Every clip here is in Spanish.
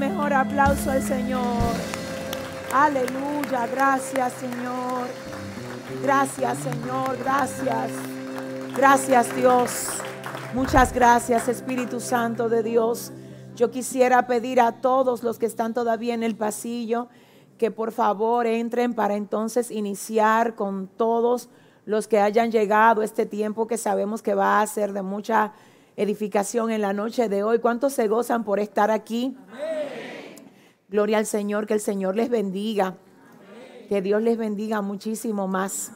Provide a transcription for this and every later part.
Mejor aplauso al Señor. Aleluya, gracias Señor. Gracias Señor, gracias. Gracias Dios. Muchas gracias Espíritu Santo de Dios. Yo quisiera pedir a todos los que están todavía en el pasillo que por favor entren para entonces iniciar con todos los que hayan llegado este tiempo que sabemos que va a ser de mucha edificación en la noche de hoy. ¿Cuántos se gozan por estar aquí? Gloria al Señor, que el Señor les bendiga. Que Dios les bendiga muchísimo más.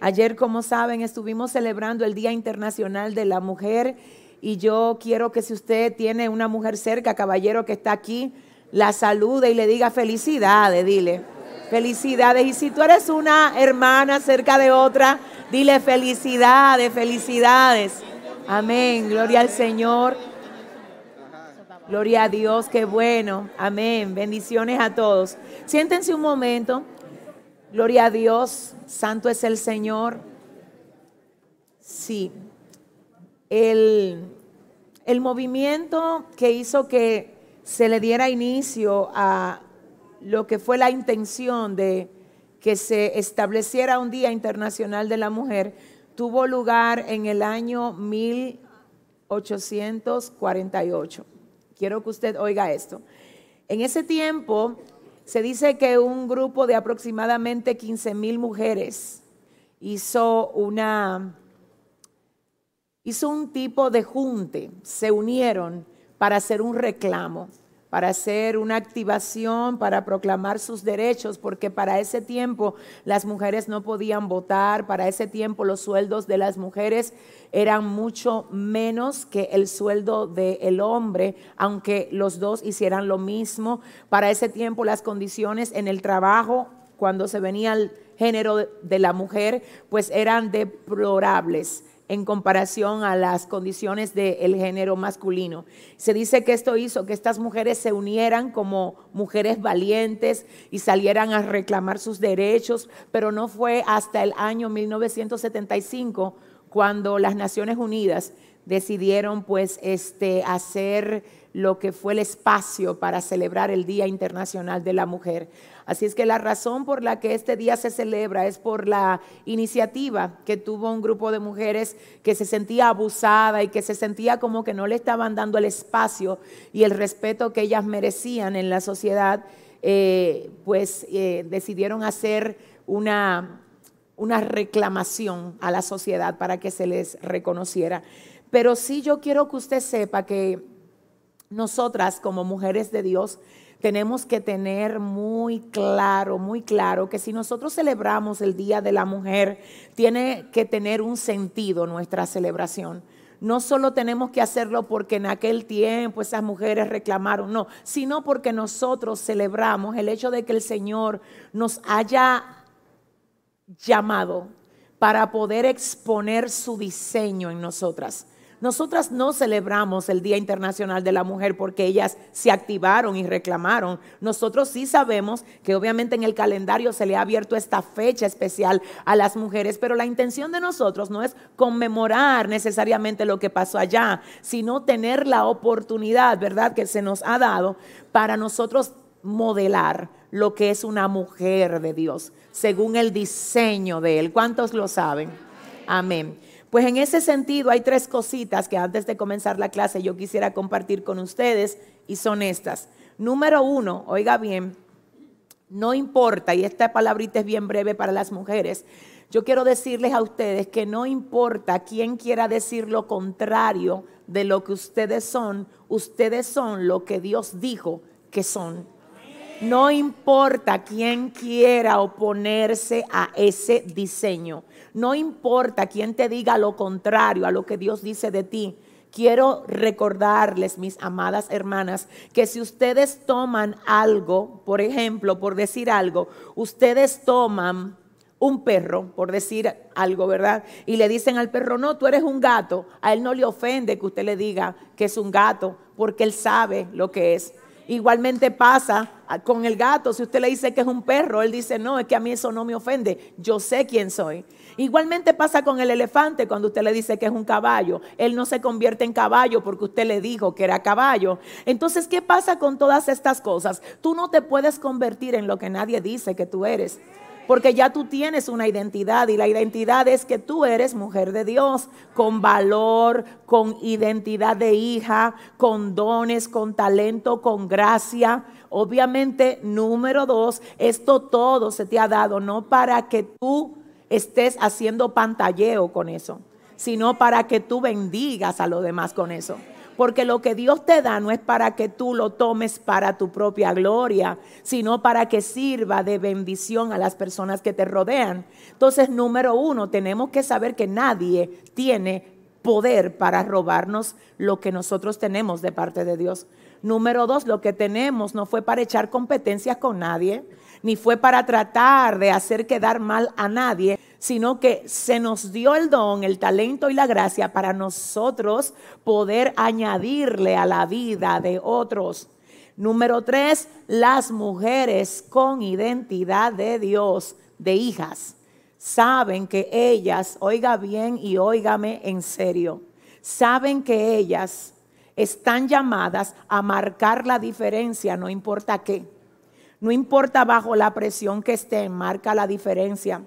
Ayer, como saben, estuvimos celebrando el Día Internacional de la Mujer y yo quiero que si usted tiene una mujer cerca, caballero que está aquí, la salude y le diga felicidades, dile. Felicidades. Y si tú eres una hermana cerca de otra, dile felicidades, felicidades. Amén. Gloria al Señor. Gloria a Dios, qué bueno. Amén. Bendiciones a todos. Siéntense un momento. Gloria a Dios. Santo es el Señor. Sí. El, el movimiento que hizo que se le diera inicio a lo que fue la intención de que se estableciera un Día Internacional de la Mujer tuvo lugar en el año 1848. Quiero que usted oiga esto. En ese tiempo se dice que un grupo de aproximadamente 15 mil mujeres hizo una hizo un tipo de junte, se unieron para hacer un reclamo para hacer una activación, para proclamar sus derechos, porque para ese tiempo las mujeres no podían votar, para ese tiempo los sueldos de las mujeres eran mucho menos que el sueldo del hombre, aunque los dos hicieran lo mismo. Para ese tiempo las condiciones en el trabajo, cuando se venía el género de la mujer, pues eran deplorables en comparación a las condiciones del género masculino. Se dice que esto hizo que estas mujeres se unieran como mujeres valientes y salieran a reclamar sus derechos, pero no fue hasta el año 1975 cuando las Naciones Unidas decidieron pues este hacer lo que fue el espacio para celebrar el Día Internacional de la Mujer. Así es que la razón por la que este día se celebra es por la iniciativa que tuvo un grupo de mujeres que se sentía abusada y que se sentía como que no le estaban dando el espacio y el respeto que ellas merecían en la sociedad, eh, pues eh, decidieron hacer una, una reclamación a la sociedad para que se les reconociera. Pero sí yo quiero que usted sepa que nosotras como mujeres de Dios tenemos que tener muy claro, muy claro que si nosotros celebramos el Día de la Mujer, tiene que tener un sentido nuestra celebración. No solo tenemos que hacerlo porque en aquel tiempo esas mujeres reclamaron, no, sino porque nosotros celebramos el hecho de que el Señor nos haya llamado para poder exponer su diseño en nosotras nosotras no celebramos el Día Internacional de la Mujer porque ellas se activaron y reclamaron. Nosotros sí sabemos que obviamente en el calendario se le ha abierto esta fecha especial a las mujeres, pero la intención de nosotros no es conmemorar necesariamente lo que pasó allá, sino tener la oportunidad, ¿verdad?, que se nos ha dado para nosotros modelar lo que es una mujer de Dios, según el diseño de Él. ¿Cuántos lo saben? Amén. Pues en ese sentido hay tres cositas que antes de comenzar la clase yo quisiera compartir con ustedes y son estas. Número uno, oiga bien, no importa, y esta palabrita es bien breve para las mujeres, yo quiero decirles a ustedes que no importa quién quiera decir lo contrario de lo que ustedes son, ustedes son lo que Dios dijo que son. No importa quién quiera oponerse a ese diseño. No importa quién te diga lo contrario a lo que Dios dice de ti. Quiero recordarles, mis amadas hermanas, que si ustedes toman algo, por ejemplo, por decir algo, ustedes toman un perro, por decir algo, ¿verdad? Y le dicen al perro, no, tú eres un gato. A él no le ofende que usted le diga que es un gato, porque él sabe lo que es. Igualmente pasa con el gato, si usted le dice que es un perro, él dice, no, es que a mí eso no me ofende, yo sé quién soy. Igualmente pasa con el elefante cuando usted le dice que es un caballo. Él no se convierte en caballo porque usted le dijo que era caballo. Entonces, ¿qué pasa con todas estas cosas? Tú no te puedes convertir en lo que nadie dice que tú eres porque ya tú tienes una identidad y la identidad es que tú eres mujer de Dios, con valor, con identidad de hija, con dones, con talento, con gracia. Obviamente, número dos, esto todo se te ha dado no para que tú estés haciendo pantalleo con eso, sino para que tú bendigas a los demás con eso. Porque lo que Dios te da no es para que tú lo tomes para tu propia gloria, sino para que sirva de bendición a las personas que te rodean. Entonces, número uno, tenemos que saber que nadie tiene poder para robarnos lo que nosotros tenemos de parte de Dios. Número dos, lo que tenemos no fue para echar competencias con nadie, ni fue para tratar de hacer quedar mal a nadie, sino que se nos dio el don, el talento y la gracia para nosotros poder añadirle a la vida de otros. Número tres, las mujeres con identidad de Dios, de hijas, saben que ellas, oiga bien y óigame en serio, saben que ellas están llamadas a marcar la diferencia, no importa qué. No importa bajo la presión que estén, marca la diferencia.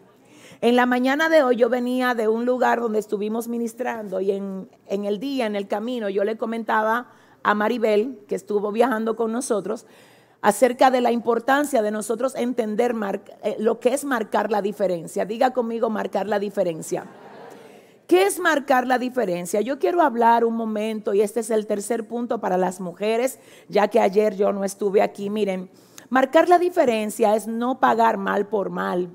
En la mañana de hoy yo venía de un lugar donde estuvimos ministrando y en, el día, en el camino, yo le comentaba a Maribel, que estuvo viajando con nosotros, acerca de la importancia de nosotros entender eh, lo que es marcar la diferencia. Diga conmigo marcar la diferencia. ¿Qué es marcar la diferencia? Yo quiero hablar un momento, y este es el tercer punto para las mujeres, ya que ayer yo no estuve aquí. Miren, marcar la diferencia es no pagar mal por mal.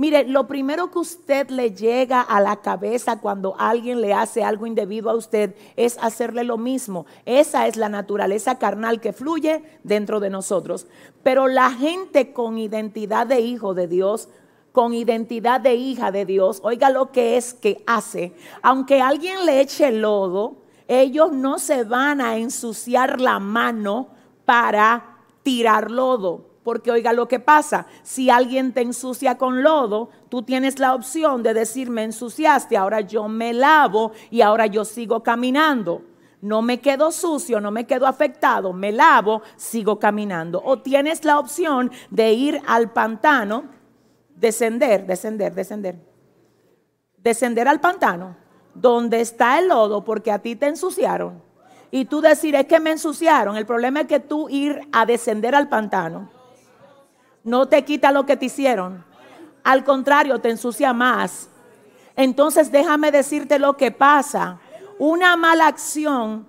Mire, lo primero que usted le llega a la cabeza cuando alguien le hace algo indebido a usted es hacerle lo mismo. Esa es la naturaleza carnal que fluye dentro de nosotros. Pero la gente con identidad de hijo de Dios, con identidad de hija de Dios, oiga lo que es que hace. Aunque alguien le eche lodo, ellos no se van a ensuciar la mano para tirar lodo. Porque oiga lo que pasa, si alguien te ensucia con lodo, tú tienes la opción de decir, me ensuciaste, ahora yo me lavo y ahora yo sigo caminando. No me quedo sucio, no me quedo afectado, me lavo, sigo caminando. O tienes la opción de ir al pantano, descender, descender, descender. Descender al pantano, donde está el lodo porque a ti te ensuciaron. Y tú decir, es que me ensuciaron. El problema es que tú ir a descender al pantano no te quita lo que te hicieron. Al contrario, te ensucia más. Entonces déjame decirte lo que pasa. Una mala acción,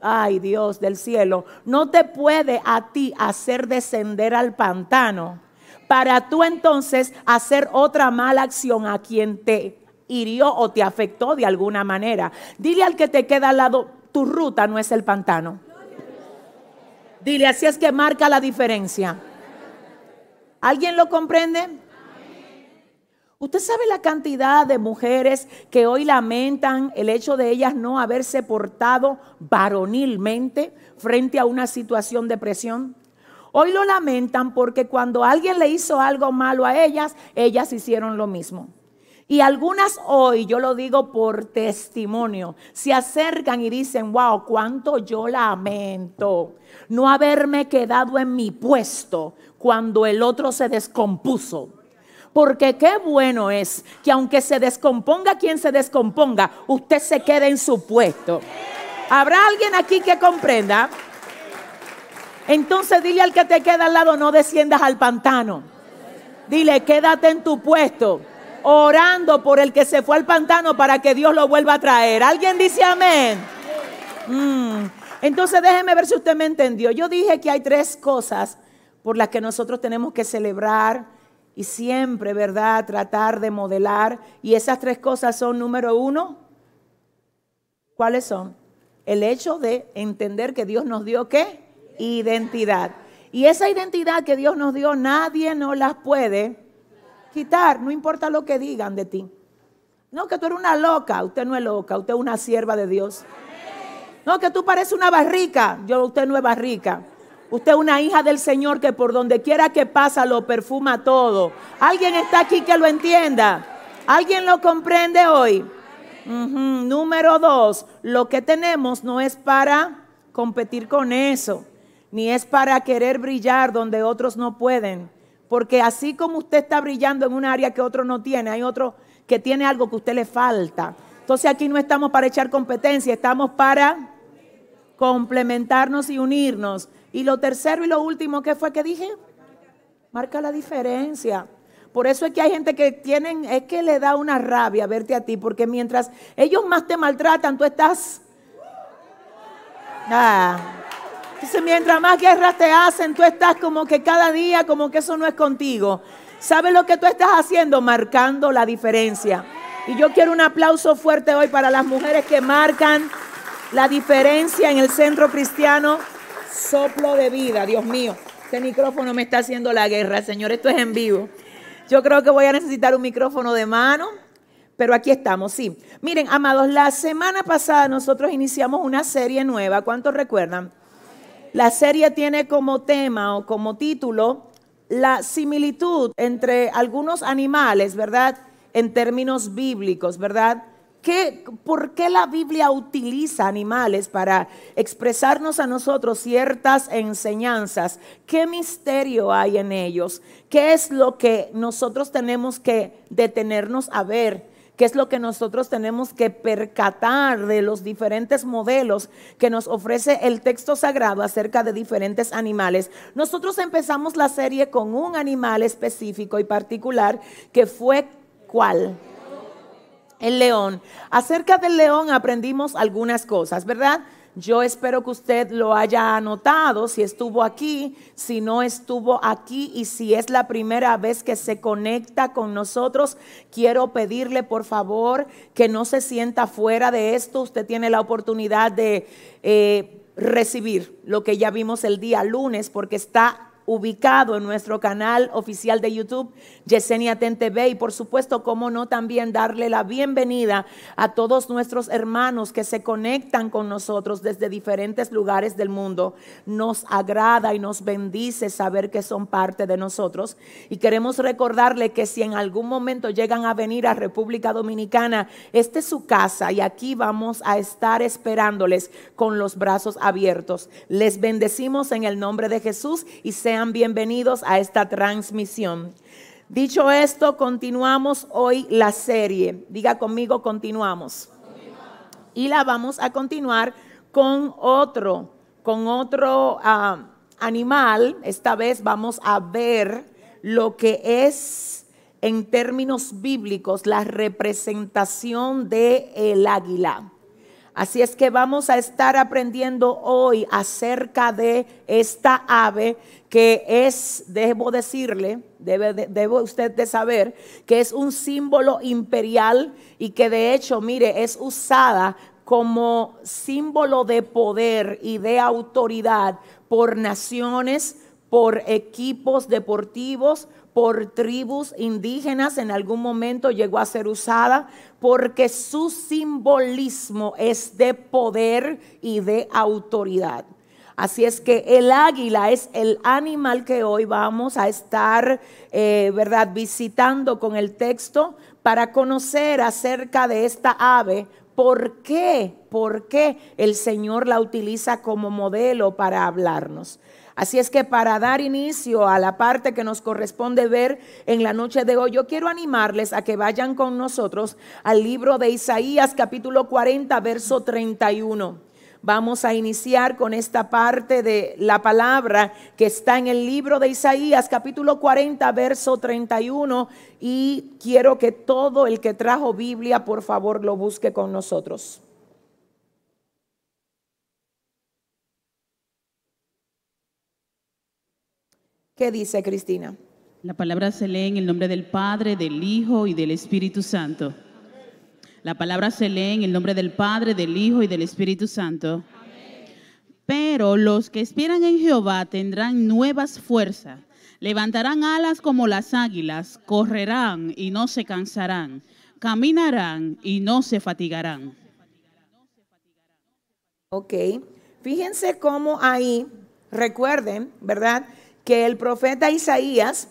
ay Dios del cielo, no te puede a ti hacer descender al pantano para tú entonces hacer otra mala acción a quien te hirió o te afectó de alguna manera. Dile al que te queda al lado, tu ruta no es el pantano. Dile, así es que marca la diferencia. ¿Alguien lo comprende? Usted sabe la cantidad de mujeres que hoy lamentan el hecho de ellas no haberse portado varonilmente frente a una situación de presión. Hoy lo lamentan porque cuando alguien le hizo algo malo a ellas, ellas hicieron lo mismo. Y algunas hoy, yo lo digo por testimonio, se acercan y dicen, wow, cuánto yo lamento no haberme quedado en mi puesto cuando el otro se descompuso. Porque qué bueno es que aunque se descomponga quien se descomponga, usted se quede en su puesto. ¿Habrá alguien aquí que comprenda? Entonces dile al que te queda al lado, no desciendas al pantano. Dile, quédate en tu puesto orando por el que se fue al pantano para que Dios lo vuelva a traer. ¿Alguien dice amén? Mm. Entonces déjeme ver si usted me entendió. Yo dije que hay tres cosas por las que nosotros tenemos que celebrar y siempre, ¿verdad? Tratar de modelar. Y esas tres cosas son, número uno, ¿cuáles son? El hecho de entender que Dios nos dio qué? Identidad. Y esa identidad que Dios nos dio, nadie nos las puede quitar, no importa lo que digan de ti. No, que tú eres una loca, usted no es loca, usted es una sierva de Dios. No, que tú pareces una barrica, yo usted no es barrica. Usted es una hija del Señor que por donde quiera que pasa lo perfuma todo. ¿Alguien está aquí que lo entienda? ¿Alguien lo comprende hoy? Número dos, lo que tenemos no es para competir con eso, ni es para querer brillar donde otros no pueden. Porque así como usted está brillando en un área que otro no tiene, hay otro que tiene algo que a usted le falta. Entonces aquí no estamos para echar competencia, estamos para complementarnos y unirnos. Y lo tercero y lo último, ¿qué fue que dije? Marca la diferencia. Por eso es que hay gente que tienen, es que le da una rabia verte a ti, porque mientras ellos más te maltratan, tú estás... Ah, mientras más guerras te hacen, tú estás como que cada día, como que eso no es contigo. ¿Sabes lo que tú estás haciendo? Marcando la diferencia. Y yo quiero un aplauso fuerte hoy para las mujeres que marcan la diferencia en el centro cristiano. Soplo de vida, Dios mío. Este micrófono me está haciendo la guerra, Señor. Esto es en vivo. Yo creo que voy a necesitar un micrófono de mano, pero aquí estamos, sí. Miren, amados, la semana pasada nosotros iniciamos una serie nueva. ¿Cuántos recuerdan? La serie tiene como tema o como título la similitud entre algunos animales, ¿verdad? En términos bíblicos, ¿verdad? ¿Qué, ¿Por qué la Biblia utiliza animales para expresarnos a nosotros ciertas enseñanzas? ¿Qué misterio hay en ellos? ¿Qué es lo que nosotros tenemos que detenernos a ver? ¿Qué es lo que nosotros tenemos que percatar de los diferentes modelos que nos ofrece el texto sagrado acerca de diferentes animales? Nosotros empezamos la serie con un animal específico y particular que fue ¿cuál? El león. Acerca del león aprendimos algunas cosas, ¿verdad? Yo espero que usted lo haya anotado, si estuvo aquí, si no estuvo aquí y si es la primera vez que se conecta con nosotros, quiero pedirle por favor que no se sienta fuera de esto. Usted tiene la oportunidad de eh, recibir lo que ya vimos el día lunes porque está ubicado en nuestro canal oficial de YouTube, Yesenia TV, y por supuesto, cómo no también darle la bienvenida a todos nuestros hermanos que se conectan con nosotros desde diferentes lugares del mundo. Nos agrada y nos bendice saber que son parte de nosotros y queremos recordarle que si en algún momento llegan a venir a República Dominicana, esta es su casa y aquí vamos a estar esperándoles con los brazos abiertos. Les bendecimos en el nombre de Jesús y sean bienvenidos a esta transmisión. Dicho esto, continuamos hoy la serie. Diga conmigo, continuamos. Y la vamos a continuar con otro, con otro ah, animal. Esta vez vamos a ver lo que es en términos bíblicos la representación de el águila. Así es que vamos a estar aprendiendo hoy acerca de esta ave que es, debo decirle, debe, usted de saber, que es un símbolo imperial y que de hecho, mire, es usada como símbolo de poder y de autoridad por naciones, por equipos deportivos, por tribus indígenas, en algún momento llegó a ser usada, porque su simbolismo es de poder y de autoridad. Así es que el águila es el animal que hoy vamos a estar, eh, ¿verdad?, visitando con el texto para conocer acerca de esta ave. ¿Por qué? ¿Por qué el Señor la utiliza como modelo para hablarnos? Así es que para dar inicio a la parte que nos corresponde ver en la noche de hoy, yo quiero animarles a que vayan con nosotros al libro de Isaías capítulo 40, verso 31. Vamos a iniciar con esta parte de la palabra que está en el libro de Isaías, capítulo 40, verso 31. Y quiero que todo el que trajo Biblia, por favor, lo busque con nosotros. ¿Qué dice Cristina? La palabra se lee en el nombre del Padre, del Hijo y del Espíritu Santo. La palabra se lee en el nombre del Padre, del Hijo y del Espíritu Santo. Pero los que esperan en Jehová tendrán nuevas fuerzas. Levantarán alas como las águilas, correrán y no se cansarán, caminarán y no se fatigarán. Ok, fíjense cómo ahí, recuerden, ¿verdad? Que el profeta Isaías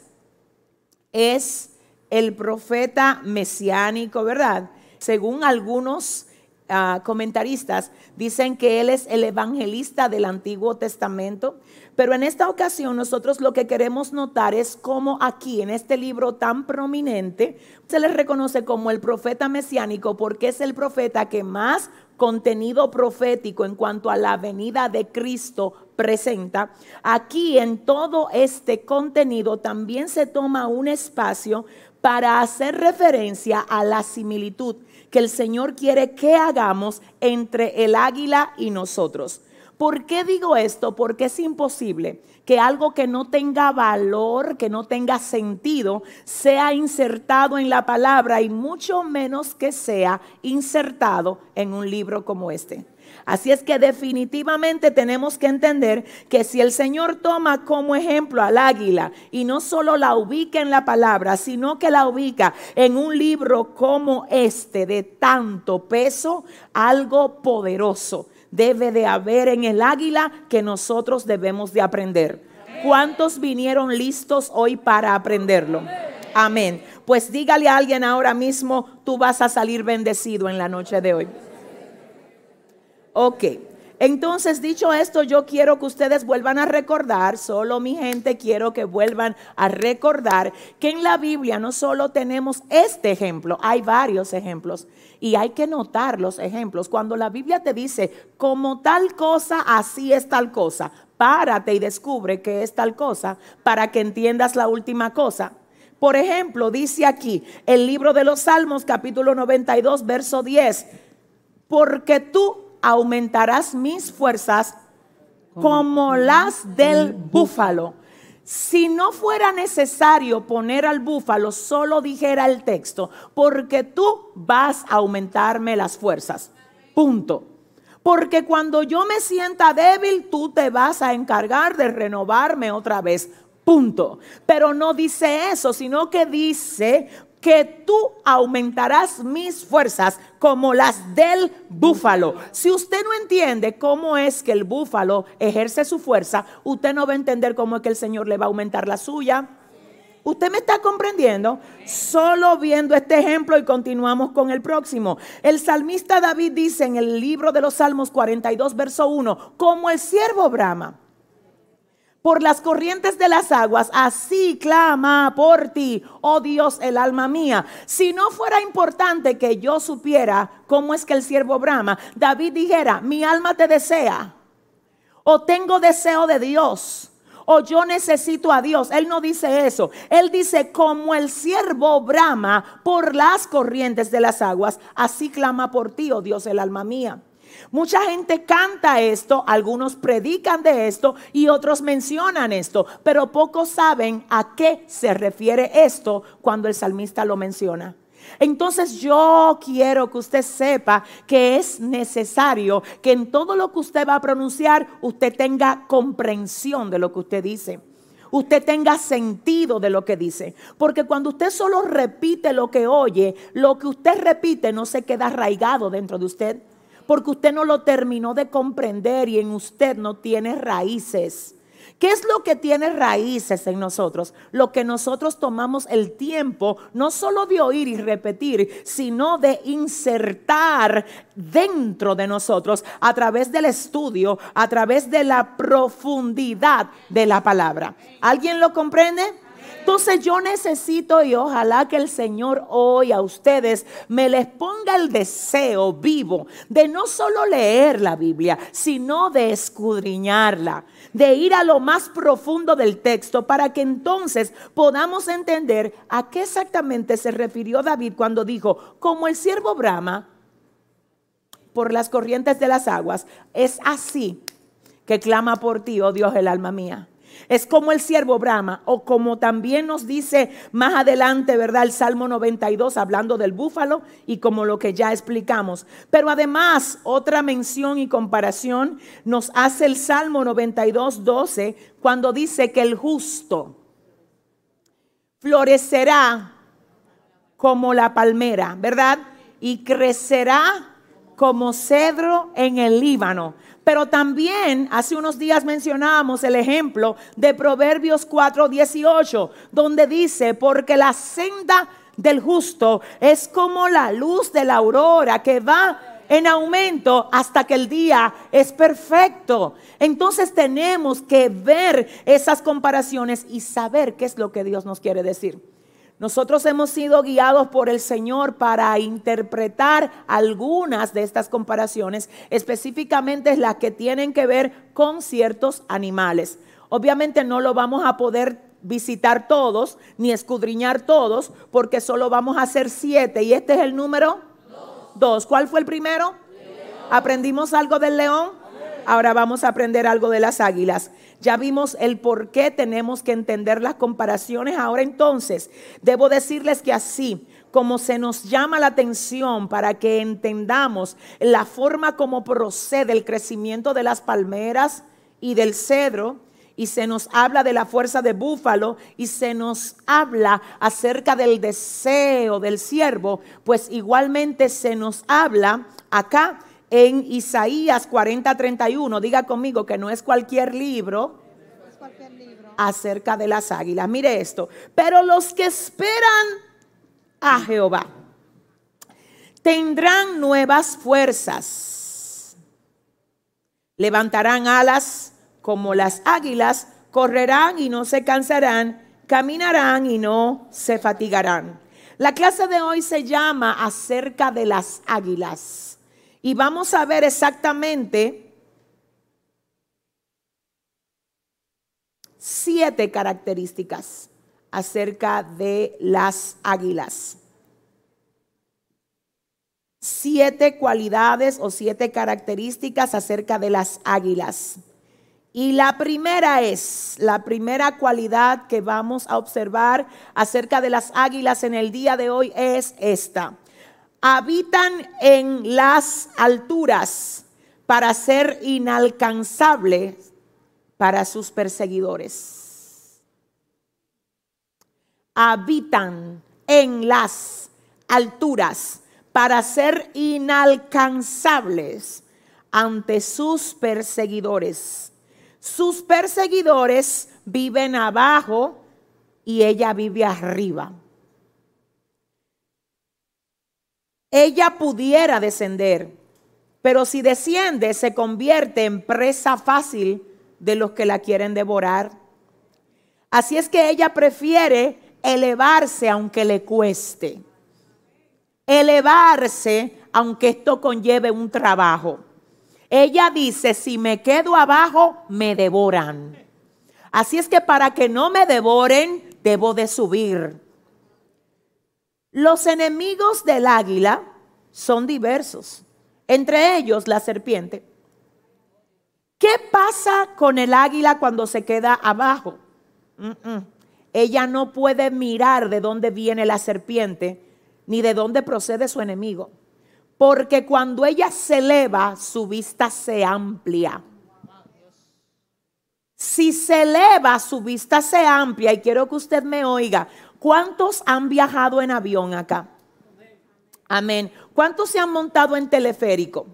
es el profeta mesiánico, ¿verdad? Según algunos ah, comentaristas, dicen que él es el evangelista del Antiguo Testamento. Pero en esta ocasión nosotros lo que queremos notar es cómo aquí, en este libro tan prominente, se le reconoce como el profeta mesiánico porque es el profeta que más contenido profético en cuanto a la venida de Cristo presenta. Aquí en todo este contenido también se toma un espacio para hacer referencia a la similitud que el Señor quiere que hagamos entre el águila y nosotros. ¿Por qué digo esto? Porque es imposible que algo que no tenga valor, que no tenga sentido, sea insertado en la palabra y mucho menos que sea insertado en un libro como este. Así es que definitivamente tenemos que entender que si el Señor toma como ejemplo al águila y no solo la ubica en la palabra, sino que la ubica en un libro como este de tanto peso, algo poderoso debe de haber en el águila que nosotros debemos de aprender. ¿Cuántos vinieron listos hoy para aprenderlo? Amén. Pues dígale a alguien ahora mismo, tú vas a salir bendecido en la noche de hoy. Ok. Entonces, dicho esto, yo quiero que ustedes vuelvan a recordar, solo mi gente quiero que vuelvan a recordar que en la Biblia no solo tenemos este ejemplo, hay varios ejemplos y hay que notar los ejemplos. Cuando la Biblia te dice, como tal cosa, así es tal cosa, párate y descubre que es tal cosa para que entiendas la última cosa. Por ejemplo, dice aquí el libro de los Salmos capítulo 92, verso 10, porque tú aumentarás mis fuerzas como las del búfalo. Si no fuera necesario poner al búfalo, solo dijera el texto, porque tú vas a aumentarme las fuerzas. Punto. Porque cuando yo me sienta débil, tú te vas a encargar de renovarme otra vez. Punto. Pero no dice eso, sino que dice, que tú aumentarás mis fuerzas como las del búfalo. Si usted no entiende cómo es que el búfalo ejerce su fuerza, usted no va a entender cómo es que el Señor le va a aumentar la suya. ¿Usted me está comprendiendo? Solo viendo este ejemplo y continuamos con el próximo. El salmista David dice en el libro de los Salmos 42, verso 1, como el siervo Brahma por las corrientes de las aguas, así clama por ti, oh Dios, el alma mía. Si no fuera importante que yo supiera cómo es que el siervo brama, David dijera, mi alma te desea, o tengo deseo de Dios, o yo necesito a Dios. Él no dice eso. Él dice, como el siervo brama por las corrientes de las aguas, así clama por ti, oh Dios, el alma mía. Mucha gente canta esto, algunos predican de esto y otros mencionan esto, pero pocos saben a qué se refiere esto cuando el salmista lo menciona. Entonces yo quiero que usted sepa que es necesario que en todo lo que usted va a pronunciar usted tenga comprensión de lo que usted dice. usted tenga sentido de lo que dice. Porque cuando usted solo repite lo que oye, lo que usted repite no se queda arraigado dentro de usted. Porque usted no lo terminó de comprender y en usted no tiene raíces. ¿Qué es lo que tiene raíces en nosotros? Lo que nosotros tomamos el tiempo no solo de oír y repetir, sino de insertar dentro de nosotros a través del estudio, a través de la profundidad de la palabra. ¿Alguien lo comprende? Entonces yo necesito y ojalá que el Señor hoy a ustedes me les ponga el deseo vivo de no solo leer la Biblia, sino de escudriñarla, de ir a lo más profundo del texto para que entonces podamos entender a qué exactamente se refirió David cuando dijo, como el siervo brama por las corrientes de las aguas, es así que clama por ti, oh Dios, el alma mía. Es como el siervo Brahma, o como también nos dice más adelante, ¿verdad? El Salmo 92, hablando del búfalo, y como lo que ya explicamos. Pero además, otra mención y comparación nos hace el Salmo 92, 12, cuando dice que el justo florecerá como la palmera, ¿verdad? Y crecerá como cedro en el Líbano. Pero también hace unos días mencionábamos el ejemplo de Proverbios 4:18, donde dice, porque la senda del justo es como la luz de la aurora que va en aumento hasta que el día es perfecto. Entonces tenemos que ver esas comparaciones y saber qué es lo que Dios nos quiere decir. Nosotros hemos sido guiados por el Señor para interpretar algunas de estas comparaciones, específicamente las que tienen que ver con ciertos animales. Obviamente no lo vamos a poder visitar todos ni escudriñar todos porque solo vamos a hacer siete y este es el número dos. ¿Cuál fue el primero? ¿Aprendimos algo del león? Ahora vamos a aprender algo de las águilas. Ya vimos el por qué tenemos que entender las comparaciones. Ahora entonces, debo decirles que así como se nos llama la atención para que entendamos la forma como procede el crecimiento de las palmeras y del cedro, y se nos habla de la fuerza de búfalo y se nos habla acerca del deseo del siervo, pues igualmente se nos habla acá en Isaías 40, 31. Diga conmigo que no es cualquier libro acerca de las águilas. Mire esto. Pero los que esperan a Jehová tendrán nuevas fuerzas. Levantarán alas como las águilas, correrán y no se cansarán, caminarán y no se fatigarán. La clase de hoy se llama acerca de las águilas. Y vamos a ver exactamente siete características acerca de las águilas. Siete cualidades o siete características acerca de las águilas. Y la primera es, la primera cualidad que vamos a observar acerca de las águilas en el día de hoy es esta habitan en las alturas para ser inalcanzables para sus perseguidores. Habitan en las alturas para ser inalcanzables ante sus perseguidores. Sus perseguidores viven abajo y ella vive arriba. Ella pudiera descender, pero si desciende se convierte en presa fácil de los que la quieren devorar. Así es que ella prefiere elevarse aunque le cueste. Elevarse aunque esto conlleve un trabajo. Ella dice, si me quedo abajo, me devoran. Así es que para que no me devoren, debo de subir. Los enemigos del águila son diversos, entre ellos la serpiente. ¿Qué pasa con el águila cuando se queda abajo? Ella no puede mirar de dónde viene la serpiente ni de dónde procede su enemigo. Porque cuando ella se eleva, su vista se amplia. Si se eleva, su vista se amplia. Y quiero que usted me oiga. ¿Cuántos han viajado en avión acá? Amén. ¿Cuántos se han montado en teleférico?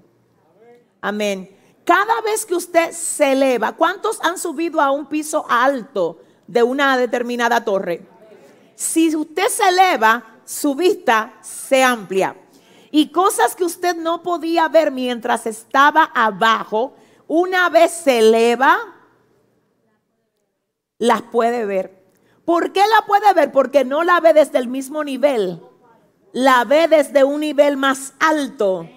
Amén. Cada vez que usted se eleva, ¿cuántos han subido a un piso alto de una determinada torre? Si usted se eleva, su vista se amplia. Y cosas que usted no podía ver mientras estaba abajo, una vez se eleva, las puede ver. ¿Por qué la puede ver? Porque no la ve desde el mismo nivel, la ve desde un nivel más alto.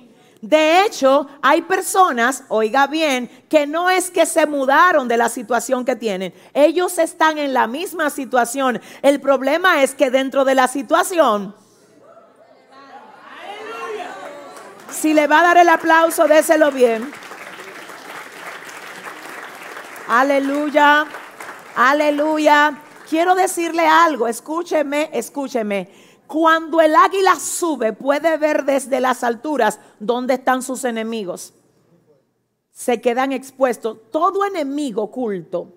De hecho, hay personas, oiga bien, que no es que se mudaron de la situación que tienen. Ellos están en la misma situación. El problema es que dentro de la situación, si le va a dar el aplauso, déselo bien. Aleluya, aleluya. Quiero decirle algo, escúcheme, escúcheme. Cuando el águila sube, puede ver desde las alturas dónde están sus enemigos. Se quedan expuestos. Todo enemigo oculto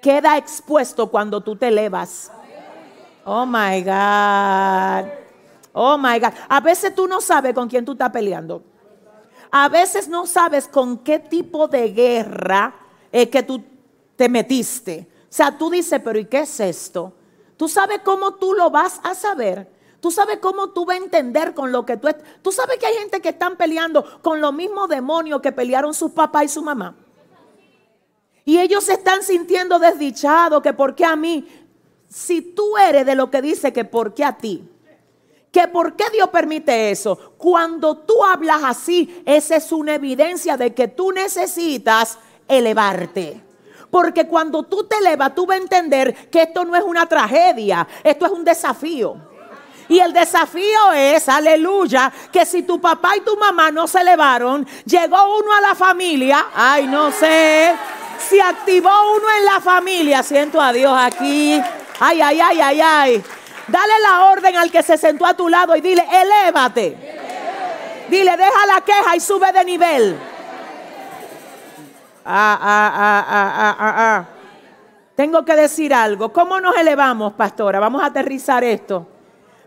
queda expuesto cuando tú te elevas. Oh my God. Oh my God. A veces tú no sabes con quién tú estás peleando. A veces no sabes con qué tipo de guerra es que tú te metiste. Sea, tú dices, pero ¿y qué es esto? Tú sabes cómo tú lo vas a saber. Tú sabes cómo tú vas a entender con lo que tú... Tú sabes que hay gente que están peleando con los mismos demonios que pelearon sus papás y su mamá. Y ellos se están sintiendo desdichados, que por qué a mí. Si tú eres de lo que dice que por qué a ti. Que por qué Dios permite eso. Cuando tú hablas así, esa es una evidencia de que tú necesitas elevarte. Porque cuando tú te elevas, tú vas a entender que esto no es una tragedia, esto es un desafío. Y el desafío es, aleluya, que si tu papá y tu mamá no se elevaron, llegó uno a la familia, ay, no sé, si activó uno en la familia, siento a Dios aquí, ay, ay, ay, ay, ay. Dale la orden al que se sentó a tu lado y dile, elévate. Dile, deja la queja y sube de nivel. Ah, ah, ah. Tengo que decir algo. ¿Cómo nos elevamos, pastora? Vamos a aterrizar esto.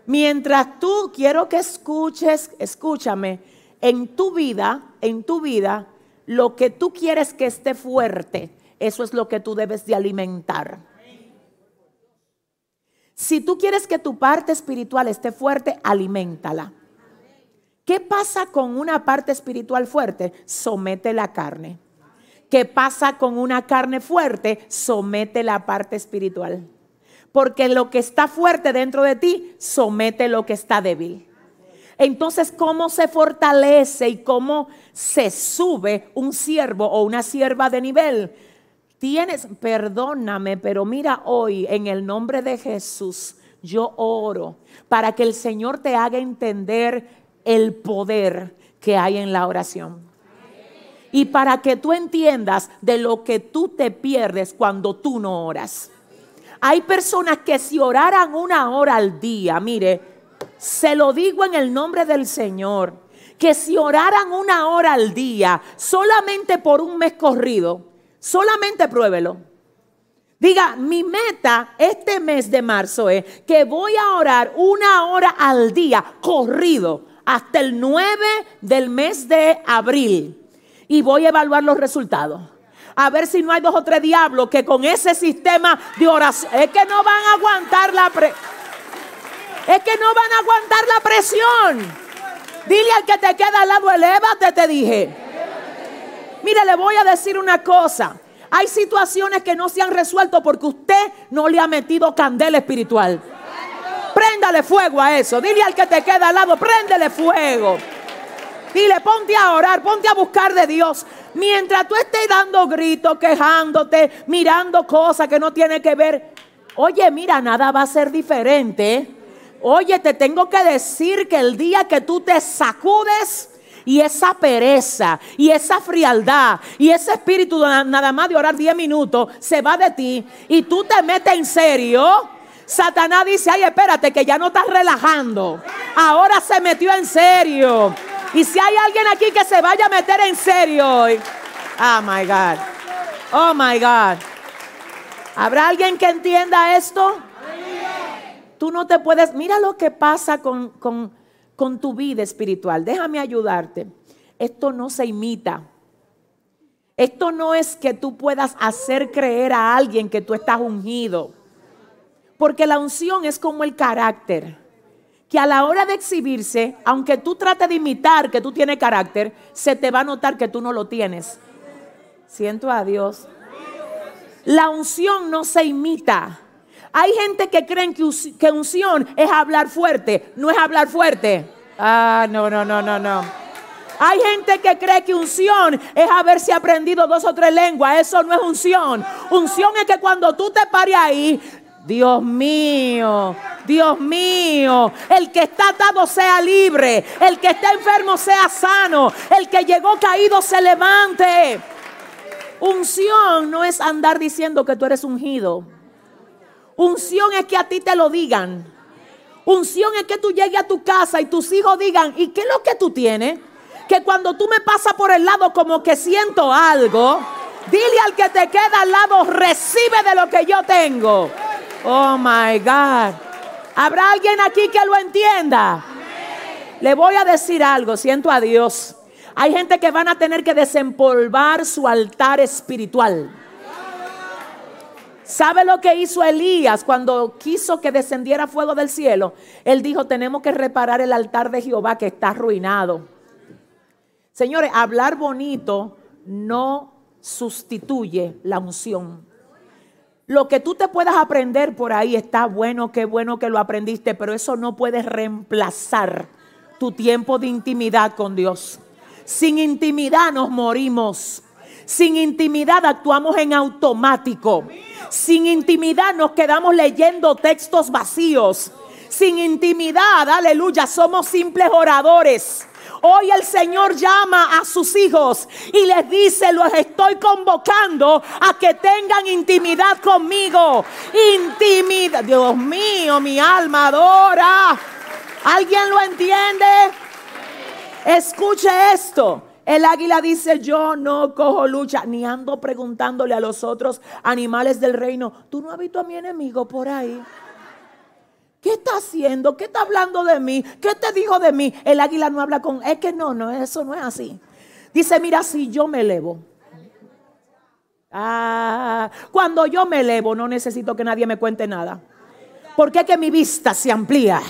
Mientras tú, quiero que escuches, escúchame, en tu vida, en tu vida, lo que tú quieres que esté fuerte, eso es lo que tú debes de alimentar. Si tú quieres que tu parte espiritual esté fuerte, aliméntala. ¿Qué pasa con una parte espiritual fuerte? Somete la carne. ¿Qué pasa con una carne fuerte? Somete la parte espiritual. Porque lo que está fuerte dentro de ti, somete lo que está débil. Entonces, ¿cómo se fortalece y cómo se sube un siervo o una sierva de nivel? Tienes, perdóname, pero mira hoy en el nombre de Jesús, yo oro para que el Señor te haga entender el poder que hay en la oración y para que tú entiendas de lo que tú te pierdes cuando tú no oras. Hay personas que si oraran una hora al día, mire, se lo digo en el nombre del Señor, que si oraran una hora al día, solamente por un mes corrido, solamente pruébelo. Diga, mi meta este mes de marzo es que voy a orar una hora al día corrido hasta el 9 del mes de abril y voy a evaluar los resultados. A ver si no hay dos o tres diablos que con ese sistema de oración es que no van a aguantar la es que no van a aguantar la presión. Dile al que te queda al lado, elévate, te dije. Mire, le voy a decir una cosa. Hay situaciones que no se han resuelto porque usted no le ha metido candela espiritual. Préndale fuego a eso. Dile al que te queda al lado, préndele fuego. Dile, ponte a orar, ponte a buscar de Dios. Mientras tú estés dando gritos, quejándote, mirando cosas que no tienen que ver. Oye, mira, nada va a ser diferente. Oye, te tengo que decir que el día que tú te sacudes y esa pereza y esa frialdad y ese espíritu nada más de orar 10 minutos se va de ti y tú te metes en serio. Satanás dice, ay, espérate, que ya no estás relajando. Ahora se metió en serio. Y si hay alguien aquí que se vaya a meter en serio hoy. Oh my God. Oh my God. ¿Habrá alguien que entienda esto? Tú no te puedes, mira lo que pasa con, con, con tu vida espiritual. Déjame ayudarte. Esto no se imita. Esto no es que tú puedas hacer creer a alguien que tú estás ungido. Porque la unción es como el carácter. Que a la hora de exhibirse, aunque tú trates de imitar que tú tienes carácter, se te va a notar que tú no lo tienes. Siento a Dios. La unción no se imita. Hay gente que creen que, unción es hablar fuerte. No es hablar fuerte. Ah, no, no, no, no, no. Hay gente que cree que unción es haberse aprendido dos o tres lenguas. Eso no es unción. Unción es que cuando tú te pares ahí, Dios mío, Dios mío, el que está atado sea libre, el que está enfermo sea sano, el que llegó caído se levante. Unción no es andar diciendo que tú eres ungido. Unción es que a ti te lo digan. Unción es que tú llegues a tu casa y tus hijos digan, ¿y qué es lo que tú tienes? Que cuando tú me pasas por el lado como que siento algo, dile al que te queda al lado, recibe de lo que yo tengo. Oh my God. ¿Habrá alguien aquí que lo entienda? Le voy a decir algo, siento a Dios. Hay gente que van a tener que desempolvar su altar espiritual. ¿Sabe lo que hizo Elías cuando quiso que descendiera fuego del cielo? Él dijo, tenemos que reparar el altar de Jehová que está arruinado. Señores, hablar bonito no sustituye la unción. Lo que tú te puedas aprender por ahí está bueno, qué bueno que lo aprendiste, pero eso no puede reemplazar tu tiempo de intimidad con Dios. Sin intimidad nos morimos. Sin intimidad actuamos en automático. Sin intimidad nos quedamos leyendo textos vacíos. Sin intimidad, aleluya, somos simples oradores. Hoy el Señor llama a sus hijos y les dice, los estoy convocando a que tengan intimidad conmigo. Intimidad. Dios mío, mi alma adora. ¿Alguien lo entiende? Escuche esto. El águila dice, yo no cojo lucha, ni ando preguntándole a los otros animales del reino, tú no has a mi enemigo por ahí. ¿Qué está haciendo? ¿Qué está hablando de mí? ¿Qué te dijo de mí? El águila no habla con... Es que no, no, eso no es así. Dice, mira, si yo me elevo. Ah, cuando yo me elevo no necesito que nadie me cuente nada. Porque es que mi vista se amplía.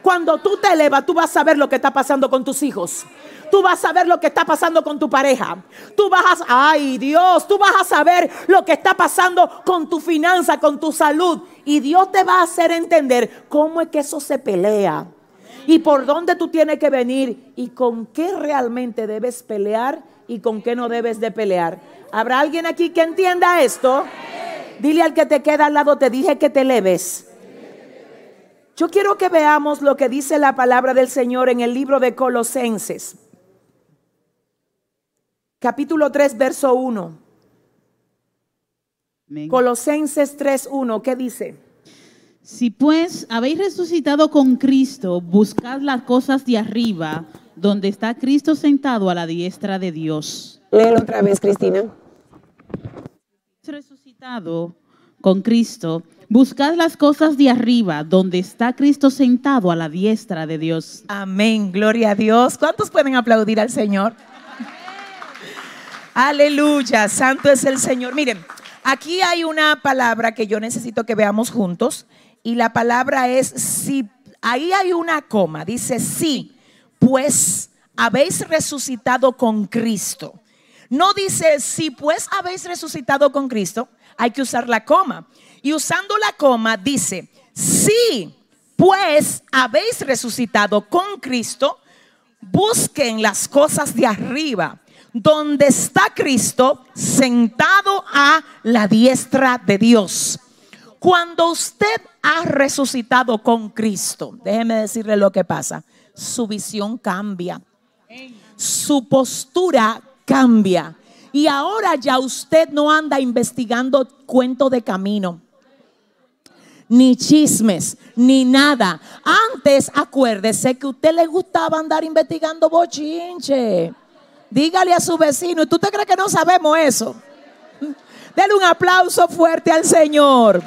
Cuando tú te elevas, tú vas a ver lo que está pasando con tus hijos. Tú vas a ver lo que está pasando con tu pareja. Tú vas a, ay Dios, tú vas a saber lo que está pasando con tu finanza, con tu salud. Y Dios te va a hacer entender cómo es que eso se pelea. Y por dónde tú tienes que venir y con qué realmente debes pelear y con qué no debes de pelear. ¿Habrá alguien aquí que entienda esto? Dile al que te queda al lado, te dije que te leves. Yo quiero que veamos lo que dice la palabra del Señor en el libro de Colosenses. Capítulo 3, verso 1. Colosenses 3, 1. ¿Qué dice? Si pues habéis resucitado con Cristo, buscad las cosas de arriba, donde está Cristo sentado a la diestra de Dios. Léelo otra vez, Cristina. Resucitado con Cristo, buscad las cosas de arriba, donde está Cristo sentado a la diestra de Dios. Amén, gloria a Dios. ¿Cuántos pueden aplaudir al Señor? Aleluya, santo es el Señor. Miren, aquí hay una palabra que yo necesito que veamos juntos y la palabra es si. Ahí hay una coma, dice sí, pues habéis resucitado con Cristo. No dice si pues habéis resucitado con Cristo, hay que usar la coma. Y usando la coma dice, si pues habéis resucitado con Cristo, busquen las cosas de arriba, donde está Cristo sentado a la diestra de Dios. Cuando usted ha resucitado con Cristo, déjeme decirle lo que pasa, su visión cambia, su postura cambia. Y ahora ya usted no anda investigando cuento de camino, ni chismes, ni nada. Antes, acuérdese que a usted le gustaba andar investigando bochinche. Dígale a su vecino, ¿y tú te crees que no sabemos eso? Denle un aplauso fuerte al Señor.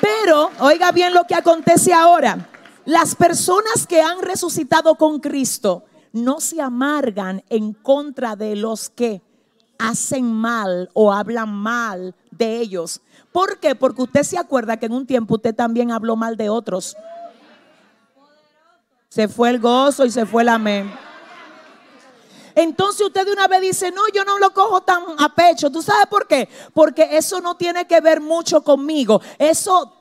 Pero, oiga bien lo que acontece ahora. Las personas que han resucitado con Cristo no se amargan en contra de los que hacen mal o hablan mal de ellos. ¿Por qué? Porque usted se acuerda que en un tiempo usted también habló mal de otros. Se fue el gozo y se fue el amén. Entonces usted de una vez dice, no, yo no lo cojo tan a pecho. ¿Tú sabes por qué? Porque eso no tiene que ver mucho conmigo. Eso